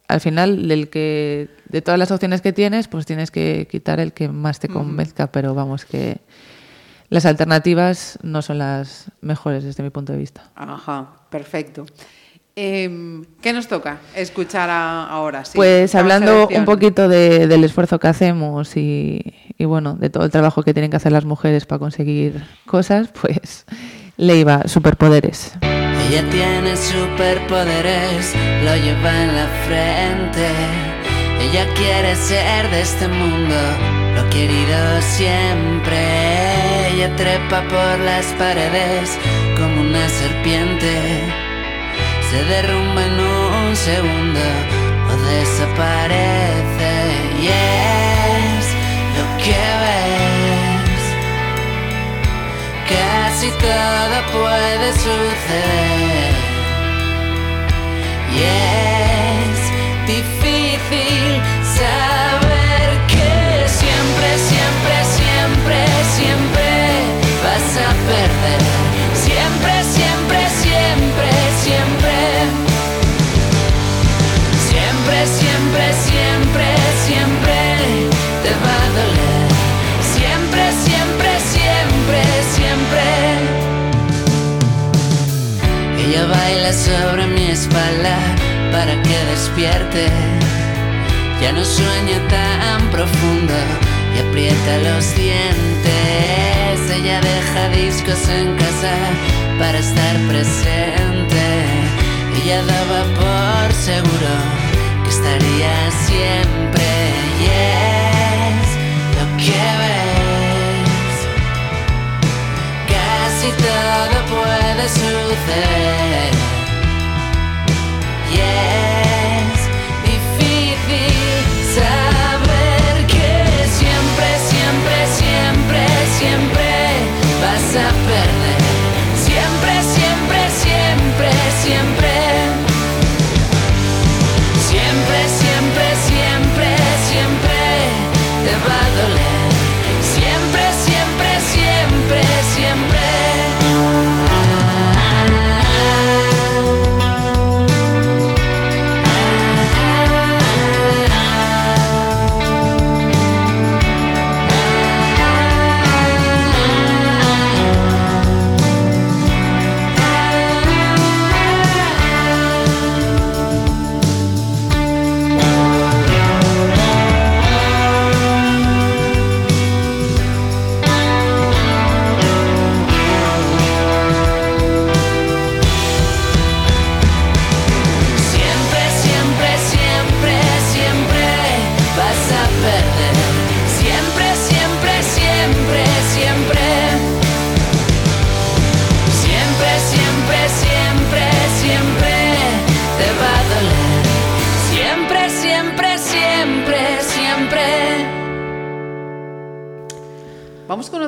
al final el que de todas las opciones que tienes, pues tienes que quitar el que más te convenzca, pero vamos que las alternativas no son las mejores desde mi punto de vista. Ajá, perfecto. Eh, ¿Qué nos toca escuchar a- ahora? Sí, pues hablando un poquito de- del esfuerzo que hacemos y, y, bueno, de todo el trabajo que tienen que hacer las mujeres para conseguir cosas, pues Leiva, superpoderes. Ella tiene superpoderes, lo lleva en la frente. Ella quiere ser de este mundo, lo querido siempre. Ella trepa por las paredes como una serpiente. Se derrumba en un segundo o desaparece. Y es lo que ves. Casi todo puede suceder. Despierte. Ya no sueña tan profundo y aprieta los dientes. Ella deja discos en casa para estar presente. Ella daba por seguro que estaría siempre. Y es lo que ves. Casi todo puede suceder. Y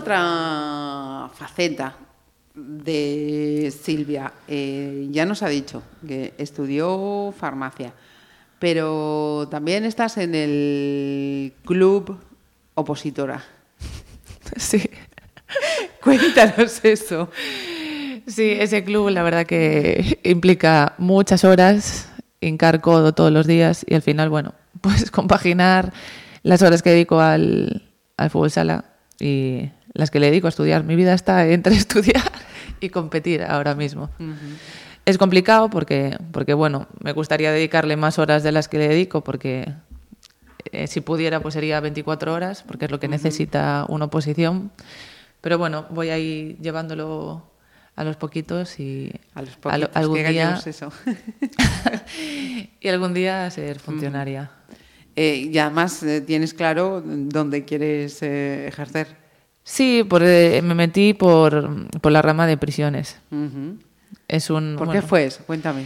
otra faceta de Silvia. Eh, ya nos ha dicho que estudió farmacia, pero también estás en el club opositora. (laughs) Sí. (laughs) Cuéntanos eso. Sí, ese club la verdad que implica muchas horas, hincar codo todos los días y al final, bueno, (laughs) pues compaginar las horas que dedico al, al fútbol sala y las que le dedico a estudiar. Mi vida está entre (laughs) estudiar y competir ahora mismo. Es complicado porque, porque, bueno, me gustaría dedicarle más horas de las que le dedico porque eh, si pudiera pues sería 24 horas porque es lo que necesita una oposición. Pero bueno, voy a ir llevándolo a los poquitos y A los poquitos, algún día eso. (laughs) y algún día ser funcionaria. Eh, y además eh, tienes claro dónde quieres eh, ejercer. Sí, por, eh, me metí por, por la rama de prisiones. Ujú. Es un ¿Por bueno, qué fue eso? Cuéntame.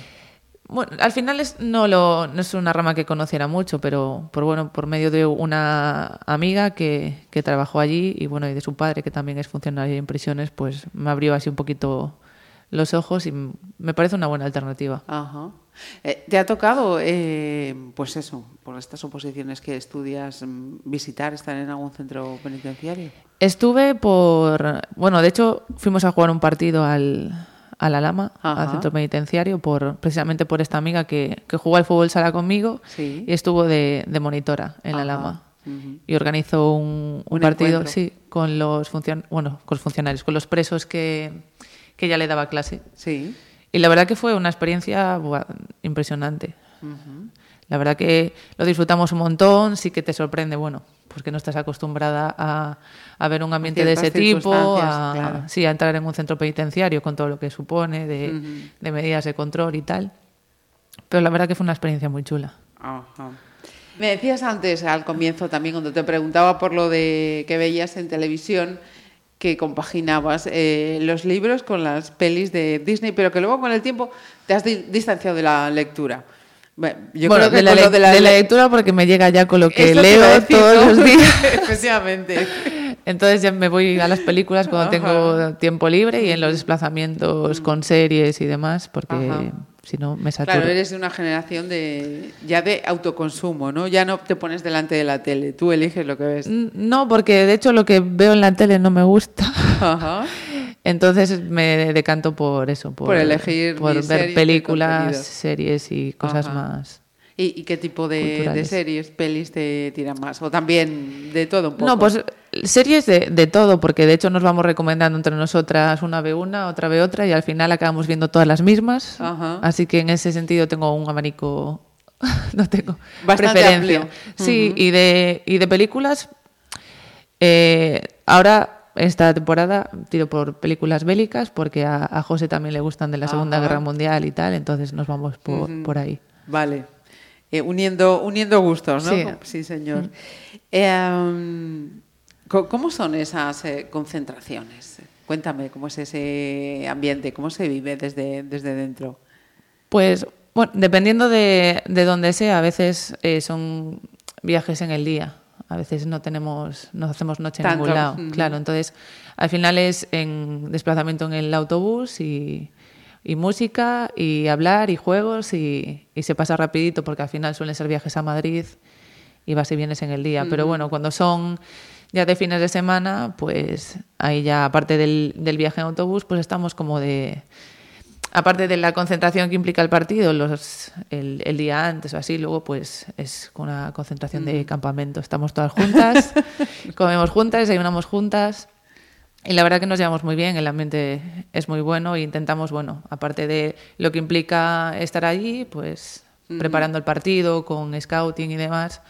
Bueno, al final es, no, lo, no es una rama que conociera mucho, pero por, bueno, por medio de una amiga que, que trabajó allí y, bueno, y de su padre, que también es funcionario en prisiones, pues me abrió así un poquito los ojos y me parece una buena alternativa. Ajá. Eh, ¿Te ha tocado, eh, pues eso, por estas oposiciones que estudias, visitar, estar en algún centro penitenciario? Estuve por... Bueno, de hecho, fuimos a jugar un partido al, a la Lama, Ajá. al centro penitenciario, por, precisamente por esta amiga que, que jugó al fútbol sala conmigo Sí. y estuvo de, de monitora en la Ajá. Lama. Ujú. Y organizó un, un Un partido, encuentro. sí, con los, funcion bueno, con los funcionarios, con los presos que, que ella le daba clase. Sí. Y la verdad que fue una experiencia buah, impresionante. La verdad que lo disfrutamos un montón, sí que te sorprende, bueno, pues que no estás acostumbrada a, a ver un ambiente de ese tipo, a, claro. sí, a entrar en un centro penitenciario con todo lo que supone de, Ujú. de medidas de control y tal. Pero la verdad que fue una experiencia muy chula. Ajá. Me decías antes, al comienzo también, cuando te preguntaba por lo de que veías en televisión, que compaginabas eh, los libros con las pelis de Disney, pero que luego con el tiempo te has di- distanciado de la lectura. Bueno, Yo bueno, creo que de, la, lo de la, de la le- lectura porque me llega ya con lo que leo decir, todos ¿no? los (laughs) días. Efectivamente. Entonces ya me voy a las películas cuando Ajá. tengo tiempo libre y en los desplazamientos con series y demás, porque Ajá. Si no me saturo. Claro, eres de una generación de ya de autoconsumo, ¿no? Ya no te pones delante de la tele, tú eliges lo que ves. No, porque de hecho lo que veo en la tele no me gusta. Ajá. (laughs) Entonces me decanto por eso, por, Por elegir por ver series películas, series y cosas Ajá. más. ¿Y, y qué tipo de, de series, pelis te tiran más? O también de todo un poco. No, pues series de, de todo, porque de hecho nos vamos recomendando entre nosotras, una ve una, otra ve otra, y al final acabamos viendo todas las mismas. Ajá. Así que en ese sentido tengo un abanico, (laughs) no tengo Bastante preferencia. amplio. Sí, y, de, y de películas, eh, ahora esta temporada tiro por películas bélicas, porque a, a José también le gustan de la Segunda Ajá. Guerra Mundial y tal, entonces nos vamos por, por ahí. Vale. Eh, uniendo, uniendo gustos, ¿no? Sí. señor. Eh, um, ¿Cómo son esas eh, concentraciones? Cuéntame, ¿cómo es ese ambiente? ¿Cómo se vive desde, desde dentro? Pues, bueno, dependiendo de, de dónde sea, a veces eh, son viajes en el día. A veces no tenemos, no hacemos noche en Tanto, ningún lado. ujú. Claro, entonces al final es en desplazamiento en el autobús y, y música y hablar y juegos y, y se pasa rapidito porque al final suelen ser viajes a Madrid y vas y vienes en el día. Pero Ujú. bueno, cuando son ya de fines de semana, pues ahí ya aparte del, del viaje en autobús, pues estamos como de aparte de la concentración que implica el partido, los, el, el día antes o así, luego pues es una concentración de campamento. Estamos todas juntas, (laughs) comemos juntas, desayunamos juntas. Y la verdad que nos llevamos muy bien, el ambiente es muy bueno e intentamos, bueno, aparte de lo que implica estar allí, pues preparando el partido con scouting y demás,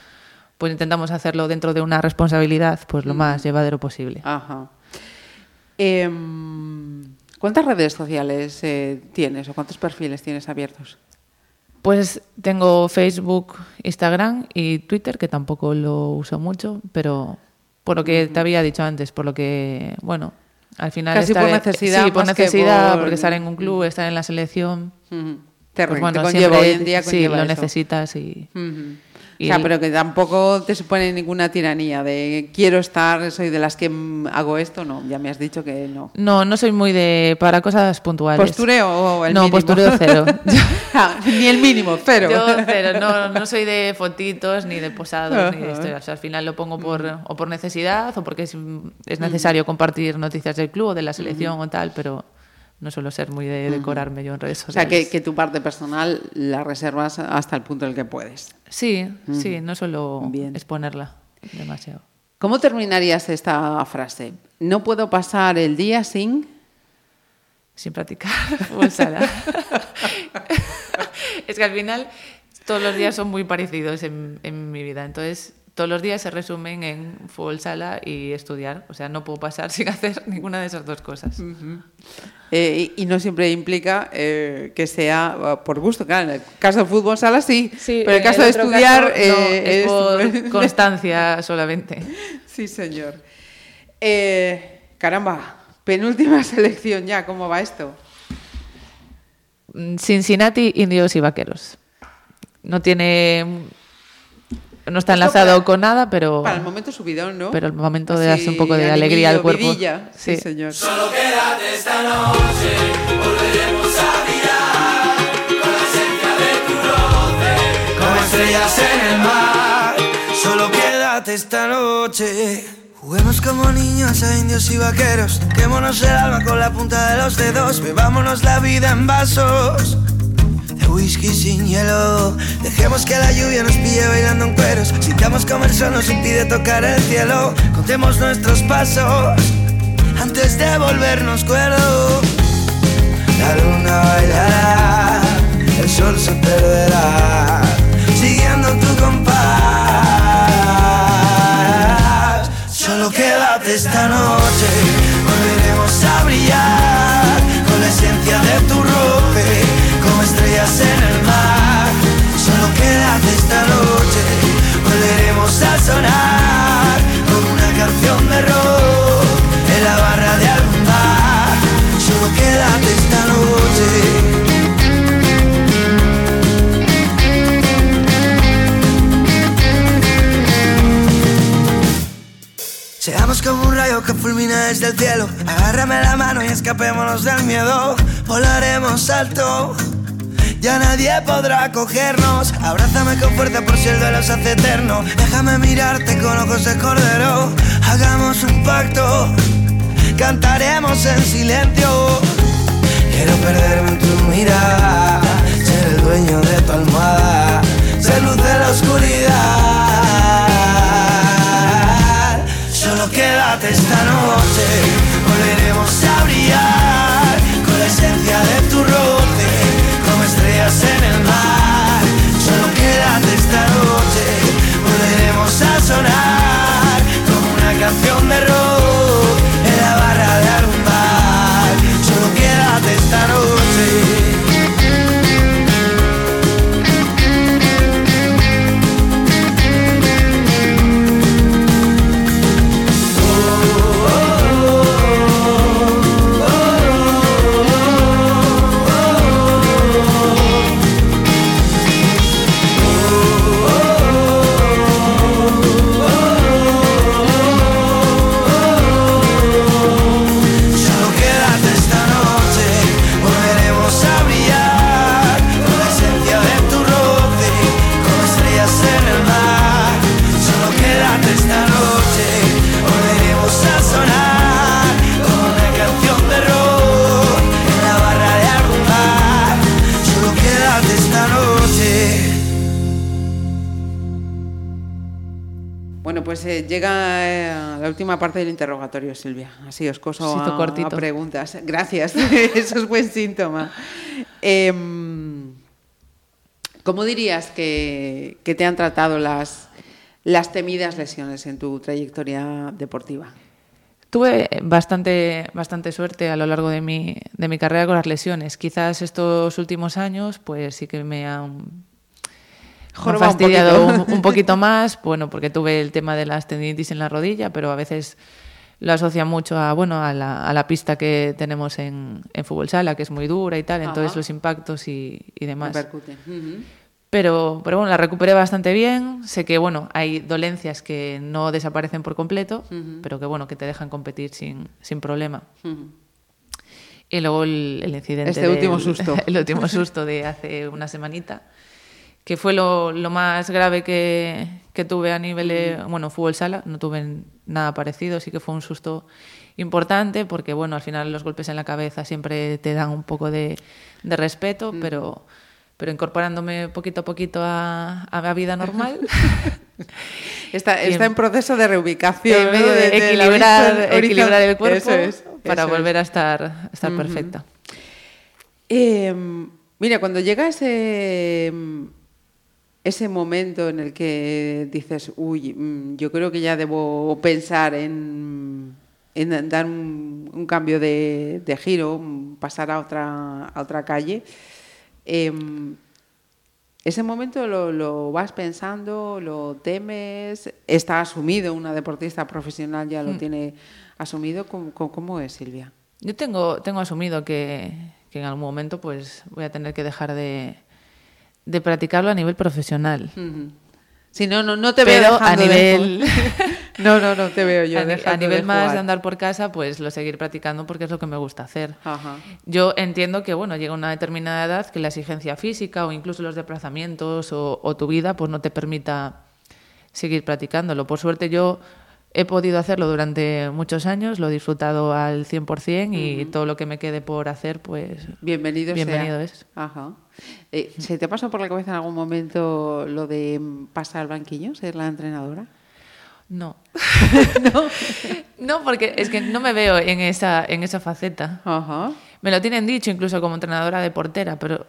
pues intentamos hacerlo dentro de una responsabilidad pues lo más llevadero posible. Ajá. Em, ¿Cuántas redes sociales eh, tienes o cuántos perfiles tienes abiertos? Pues tengo Facebook, Instagram y Twitter, que tampoco lo uso mucho, pero por lo que te había dicho antes, por lo que, bueno, al final... Casi por necesidad Sí, por necesidad, por- porque estar en un club, estar en la selección... Te, pues te bueno, conlleva siempre- hoy en día sí, lo eso. necesitas y... y o sea, pero que tampoco te supone ninguna tiranía de quiero estar, soy de las que mm, hago esto, no, ya me has dicho que no. No, no soy muy de... para cosas puntuales. ¿Postureo o el No, mínimo? postureo cero. (laughs) Ah, Ni el mínimo, cero. Yo cero, no, no soy de fotitos, ni de posados, ni de historias. O sea, al final lo pongo por, o por necesidad o porque es, es necesario compartir noticias del club o de la selección o tal, pero no suelo ser muy de decorarme yo en redes O sea, sociales. que, que tu parte personal la reservas hasta el punto en el que puedes. Sí, sí, no suelo exponerla demasiado. ¿Cómo terminarías esta frase? No puedo pasar el día sin... Sin practicar (laughs) fútbol sala. (laughs) es que al final todos los días son muy parecidos en, en mi vida. Entonces, todos los días se resumen en fútbol sala y estudiar. O sea, no puedo pasar (laughs) sin hacer ninguna de esas dos cosas. Eh, y, y no siempre implica eh, que sea eh, por gusto. Claro, en el caso de fútbol sala sí, pero en el caso de estudiar caso, no, eh, es por (laughs) constancia solamente. Sí, señor. Eh, caramba, penúltima (laughs) selección ya, ¿cómo va esto? Mm, Cincinnati, indios y vaqueros. No tiene. No está enlazado para- con nada, pero. Para el momento subidón, ¿no? Pero el momento de darse un poco de alegría al cuerpo. vidilla. Sí, señor. Solo quédate esta noche, volveremos a brillar con la esencia de tu roce, como estrellas en el mar. Solo quédate esta noche. Juguemos como niños a indios y vaqueros, quémonos el alma con la punta de los dedos, bebámonos la vida en vasos whisky sin hielo. Dejemos que la lluvia nos pille bailando en cueros. Sintamos como el sol nos impide tocar el cielo. Contemos nuestros pasos antes de volvernos cuerdos. La luna bailará, el sol se perderá, siguiendo tu compás. Solo quédate esta noche, volveremos a brillar con la esencia en el mar. Solo quédate esta noche, volveremos a sonar con una canción de rock en la barra de algún bar. Solo quédate esta noche. Seamos como un rayo que fulmina desde el cielo. Agárrame la mano y escapémonos del miedo. Volaremos alto ya nadie podrá cogernos. Abrázame con fuerza por si el duelo se hace eterno. Déjame mirarte con ojos de cordero. Hagamos un pacto. Cantaremos en silencio. Quiero perderme en tu mirada. Ser el dueño de tu almohada. Ser luz de la oscuridad. Solo quédate esta noche. Volveremos a brillar En el mar. Solo quédate esta noche. Volveremos a última parte del interrogatorio, Silvia. Así os coso a, cortito. a preguntas. Gracias, (laughs) eso es buen síntoma. Em, ¿Cómo dirías que, que te han tratado las, las temidas lesiones en tu trayectoria deportiva? Tuve bastante, bastante suerte a lo largo de mi, de mi carrera con las lesiones. Quizás estos últimos años, pues sí que me han, me fastidiado un, poquito. un (laughs) poquito más, bueno, porque tuve el tema de las tendinitis en la rodilla, pero a veces lo asocia mucho a, bueno, a la, a la pista que tenemos en, en fútbol sala, que es muy dura y tal, entonces Ajá. los impactos y, y demás. Pero, pero bueno, la recuperé bastante bien. Sé que bueno, hay dolencias que no desaparecen por completo, Ujú. pero que bueno, que te dejan competir sin, sin problema. Ujú. Y luego el, el incidente. Este último susto. (laughs) El último susto de hace una semanita, que fue lo, lo más grave que, que tuve a nivel de, bueno, fútbol sala. No tuve nada parecido, sí que fue un susto importante, porque bueno, al final los golpes en la cabeza siempre te dan un poco de, de respeto, pero, pero incorporándome poquito a poquito a, a la vida normal. (laughs) Está, (laughs) está en proceso de reubicación. en ¿no? medio de, equilibrar, equilibrar el cuerpo Eso es, para eso volver a estar, estar perfecta. Eh, mira, cuando llega ese, ese momento en el que dices, uy, mm, yo creo que ya debo pensar en, en dar un, un cambio de, de giro, pasar a otra, a otra calle, em, ese momento lo, lo vas pensando, lo temes, está asumido, una deportista profesional ya lo Mm. tiene asumido. ¿Cómo, cómo- cómo es, Silvia? Yo tengo, tengo asumido que, que en algún momento pues voy a tener que dejar de, de practicarlo a nivel profesional. Si no, no, no te veo a de nivel (laughs) no, no, no te veo yo a, ni- a dejando nivel de más de andar por casa, pues lo seguir practicando porque es lo que me gusta hacer. Ajá. Yo entiendo que bueno, llega una determinada edad que la exigencia física o incluso los desplazamientos o, o tu vida pues no te permita seguir practicándolo. Por suerte yo he podido hacerlo durante muchos años, lo he disfrutado al 100% y todo lo que me quede por hacer pues Bienvenido, bienvenido sea. es. Ajá. Eh, ¿Se te pasó por la cabeza en algún momento lo de mm, pasar al banquillo, ser la entrenadora? No. (laughs) (laughs) no. porque es que no me veo en esa, en esa faceta. Ajá. Me lo tienen dicho incluso como entrenadora de portera, pero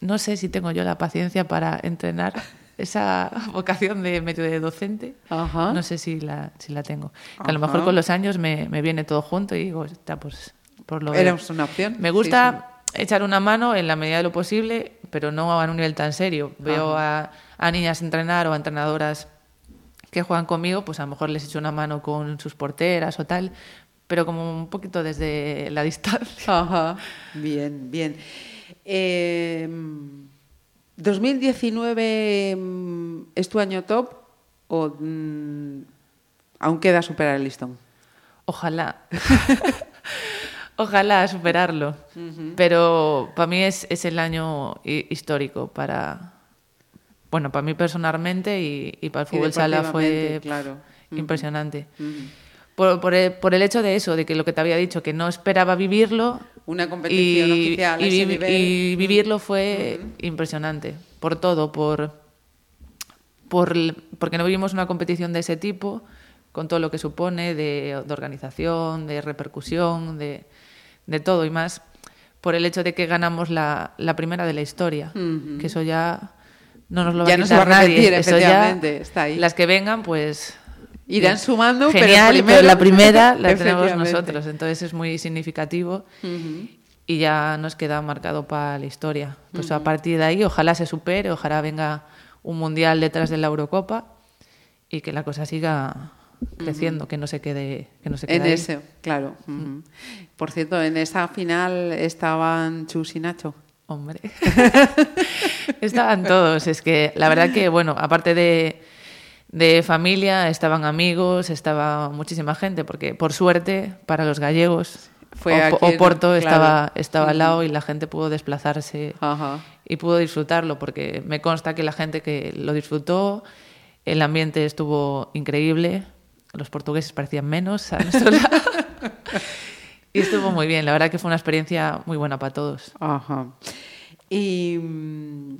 no sé si tengo yo la paciencia para entrenar esa (laughs) vocación de medio de docente. Ajá. No sé si la, si la tengo. Que a lo mejor con los años me, me viene todo junto y digo, está, pues por lo Era una opción. Me gusta echar una mano en la medida de lo posible, pero no a un nivel tan serio. Veo a, a niñas entrenar o a entrenadoras que juegan conmigo, pues a lo mejor les echo una mano con sus porteras o tal, pero como un poquito desde la (laughs) distancia. Ajá. Bien, bien. Eh, 2019 mm, es tu año top o mm, aún queda superar el listón. Ojalá. (laughs) Ojalá superarlo. Pero para mí es, es el año hi- histórico para. Bueno, para mí personalmente y, y para el fútbol sala fue claro. Impresionante. Por el, por el hecho de eso, de que lo que te había dicho, que no esperaba vivirlo. Una competición y, oficial y ese vi- nivel. y vivirlo fue impresionante. Por todo, por, por, porque no vivimos una competición de ese tipo, con todo lo que supone de, de organización, de repercusión, de, de todo y más, por el hecho de que ganamos la, la primera de la historia, que eso ya no nos lo va Ya a no se quitar va a repetir, nadie. Eso ya, efectivamente, está ahí. Las que vengan, pues Irán sumando, pero Genial, primero- la primera (laughs) la tenemos nosotros, entonces es muy significativo Ujú. y ya nos queda marcado para la historia. Pues a Ujú. partir de ahí, ojalá se supere, ojalá venga un mundial detrás de la Eurocopa y que la cosa siga creciendo, que no se quede, que no se quede En ahí. ese, claro. Ujú. Por cierto, en esa final estaban Chus y Nacho. Hombre. (laughs) Estaban todos. Es que la verdad que, bueno, aparte de, de familia, estaban amigos, estaba muchísima gente, porque por suerte, para los gallegos, Fue en- Oporto claro. estaba, estaba al lado y la gente pudo desplazarse Ajá. y pudo disfrutarlo, porque me consta que la gente que lo disfrutó, el ambiente estuvo increíble, los portugueses parecían menos a nuestro (laughs) lado. Y estuvo muy bien, la verdad que fue una experiencia muy buena para todos. Ajá. Y mm,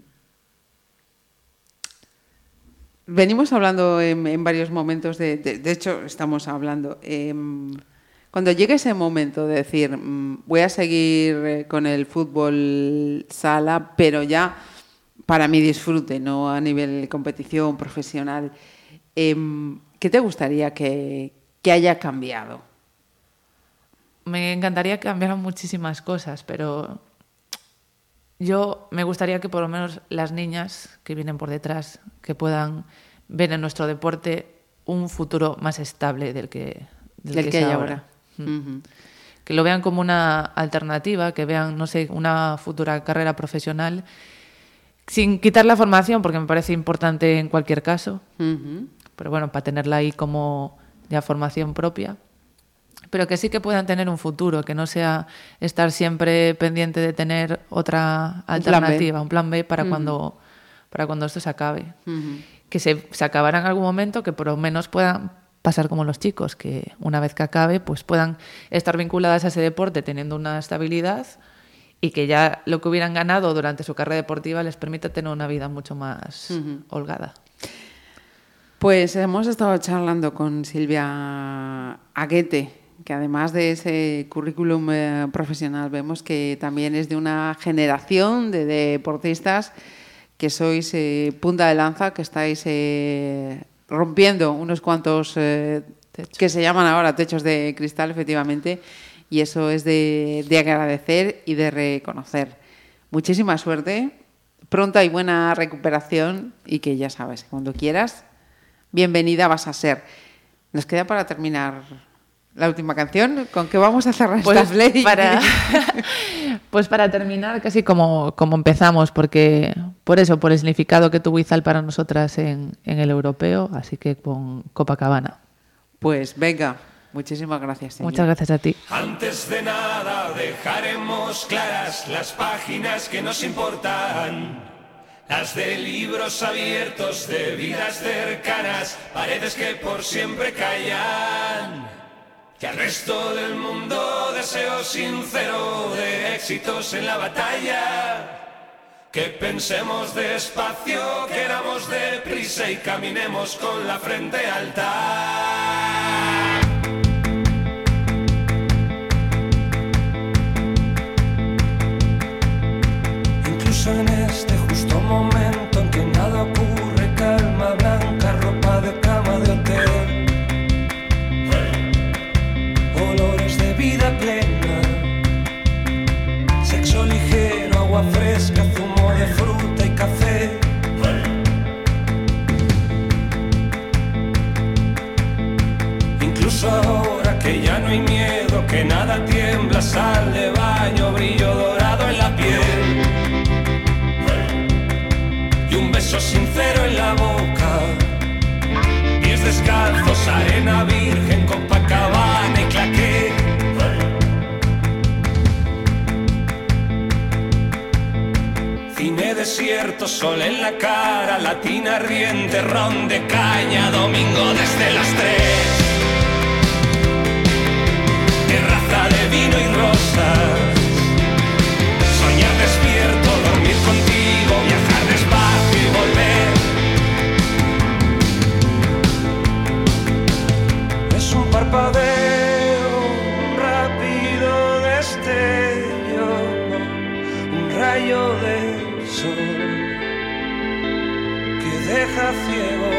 venimos hablando en, varios momentos de, de, de hecho estamos hablando em, cuando llegue ese momento de decir mm, voy a seguir eh, con el fútbol sala, pero ya para mi disfrute, no a nivel competición profesional, em, ¿qué te gustaría que, que haya cambiado? Me encantaría que cambiaran muchísimas cosas, pero yo me gustaría que por lo menos las niñas que vienen por detrás, que puedan ver en nuestro deporte un futuro más estable del que, del Del que hay ahora. ahora. Mm. Que lo vean como una alternativa, que vean, no sé, una futura carrera profesional, sin quitar la formación, porque me parece importante en cualquier caso, pero bueno, para tenerla ahí como ya formación propia. Pero que sí que puedan tener un futuro, que no sea estar siempre pendiente de tener otra plan B. alternativa, un plan B, para, cuando, para cuando esto se acabe. Que se, se acabará en algún momento, que por lo menos puedan pasar como los chicos, que una vez que acabe, pues puedan estar vinculadas a ese deporte teniendo una estabilidad y que ya lo que hubieran ganado durante su carrera deportiva les permita tener una vida mucho más holgada. Pues hemos estado charlando con Silvia Aguete, que además de ese currículum eh, profesional, vemos que también es de una generación de deportistas que sois eh, punta de lanza, que estáis eh, rompiendo unos cuantos que se llaman ahora techos de cristal, efectivamente, y eso es de, de agradecer y de reconocer. Muchísima suerte, pronta y buena recuperación y que ya sabes, cuando quieras, bienvenida vas a ser. Nos queda para terminar la última canción. ¿Con qué vamos a cerrar Pues esta play? para, (laughs) pues para terminar, casi como, como empezamos, porque por eso, por el significado que tuvo Izal para nosotras en, en el europeo, así que con Copacabana. Pues venga, muchísimas gracias. señor. Muchas gracias a ti. Antes de nada dejaremos claras las páginas que nos importan. Las de libros abiertos, de vidas cercanas, paredes que por siempre callan. Que al resto del mundo deseo sincero de éxitos en la batalla. Que pensemos despacio, queramos deprisa y caminemos con la frente alta. Incluso en agua desierto, sol en la cara, latina ardiente, ron de caña, domingo desde las tres. Terraza de vino y rosas. Deja ciego.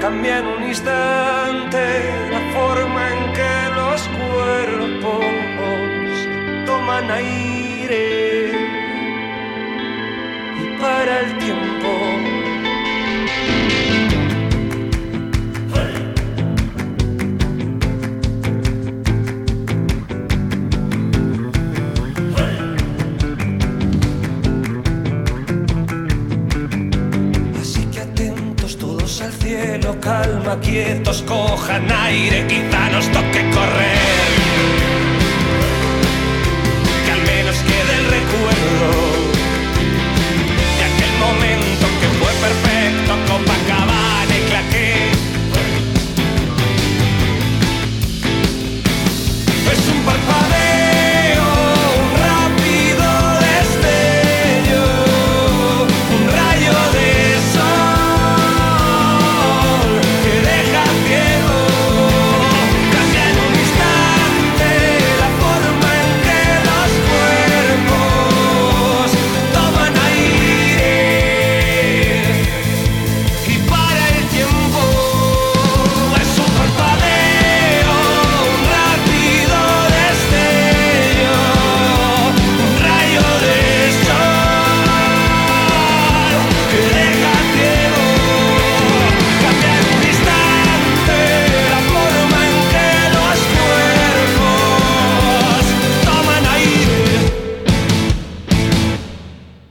Cambia en un instante la forma en que los cuerpos toman aire y para el tiempo. Quietos, cojan aire, quizá nos toque correr.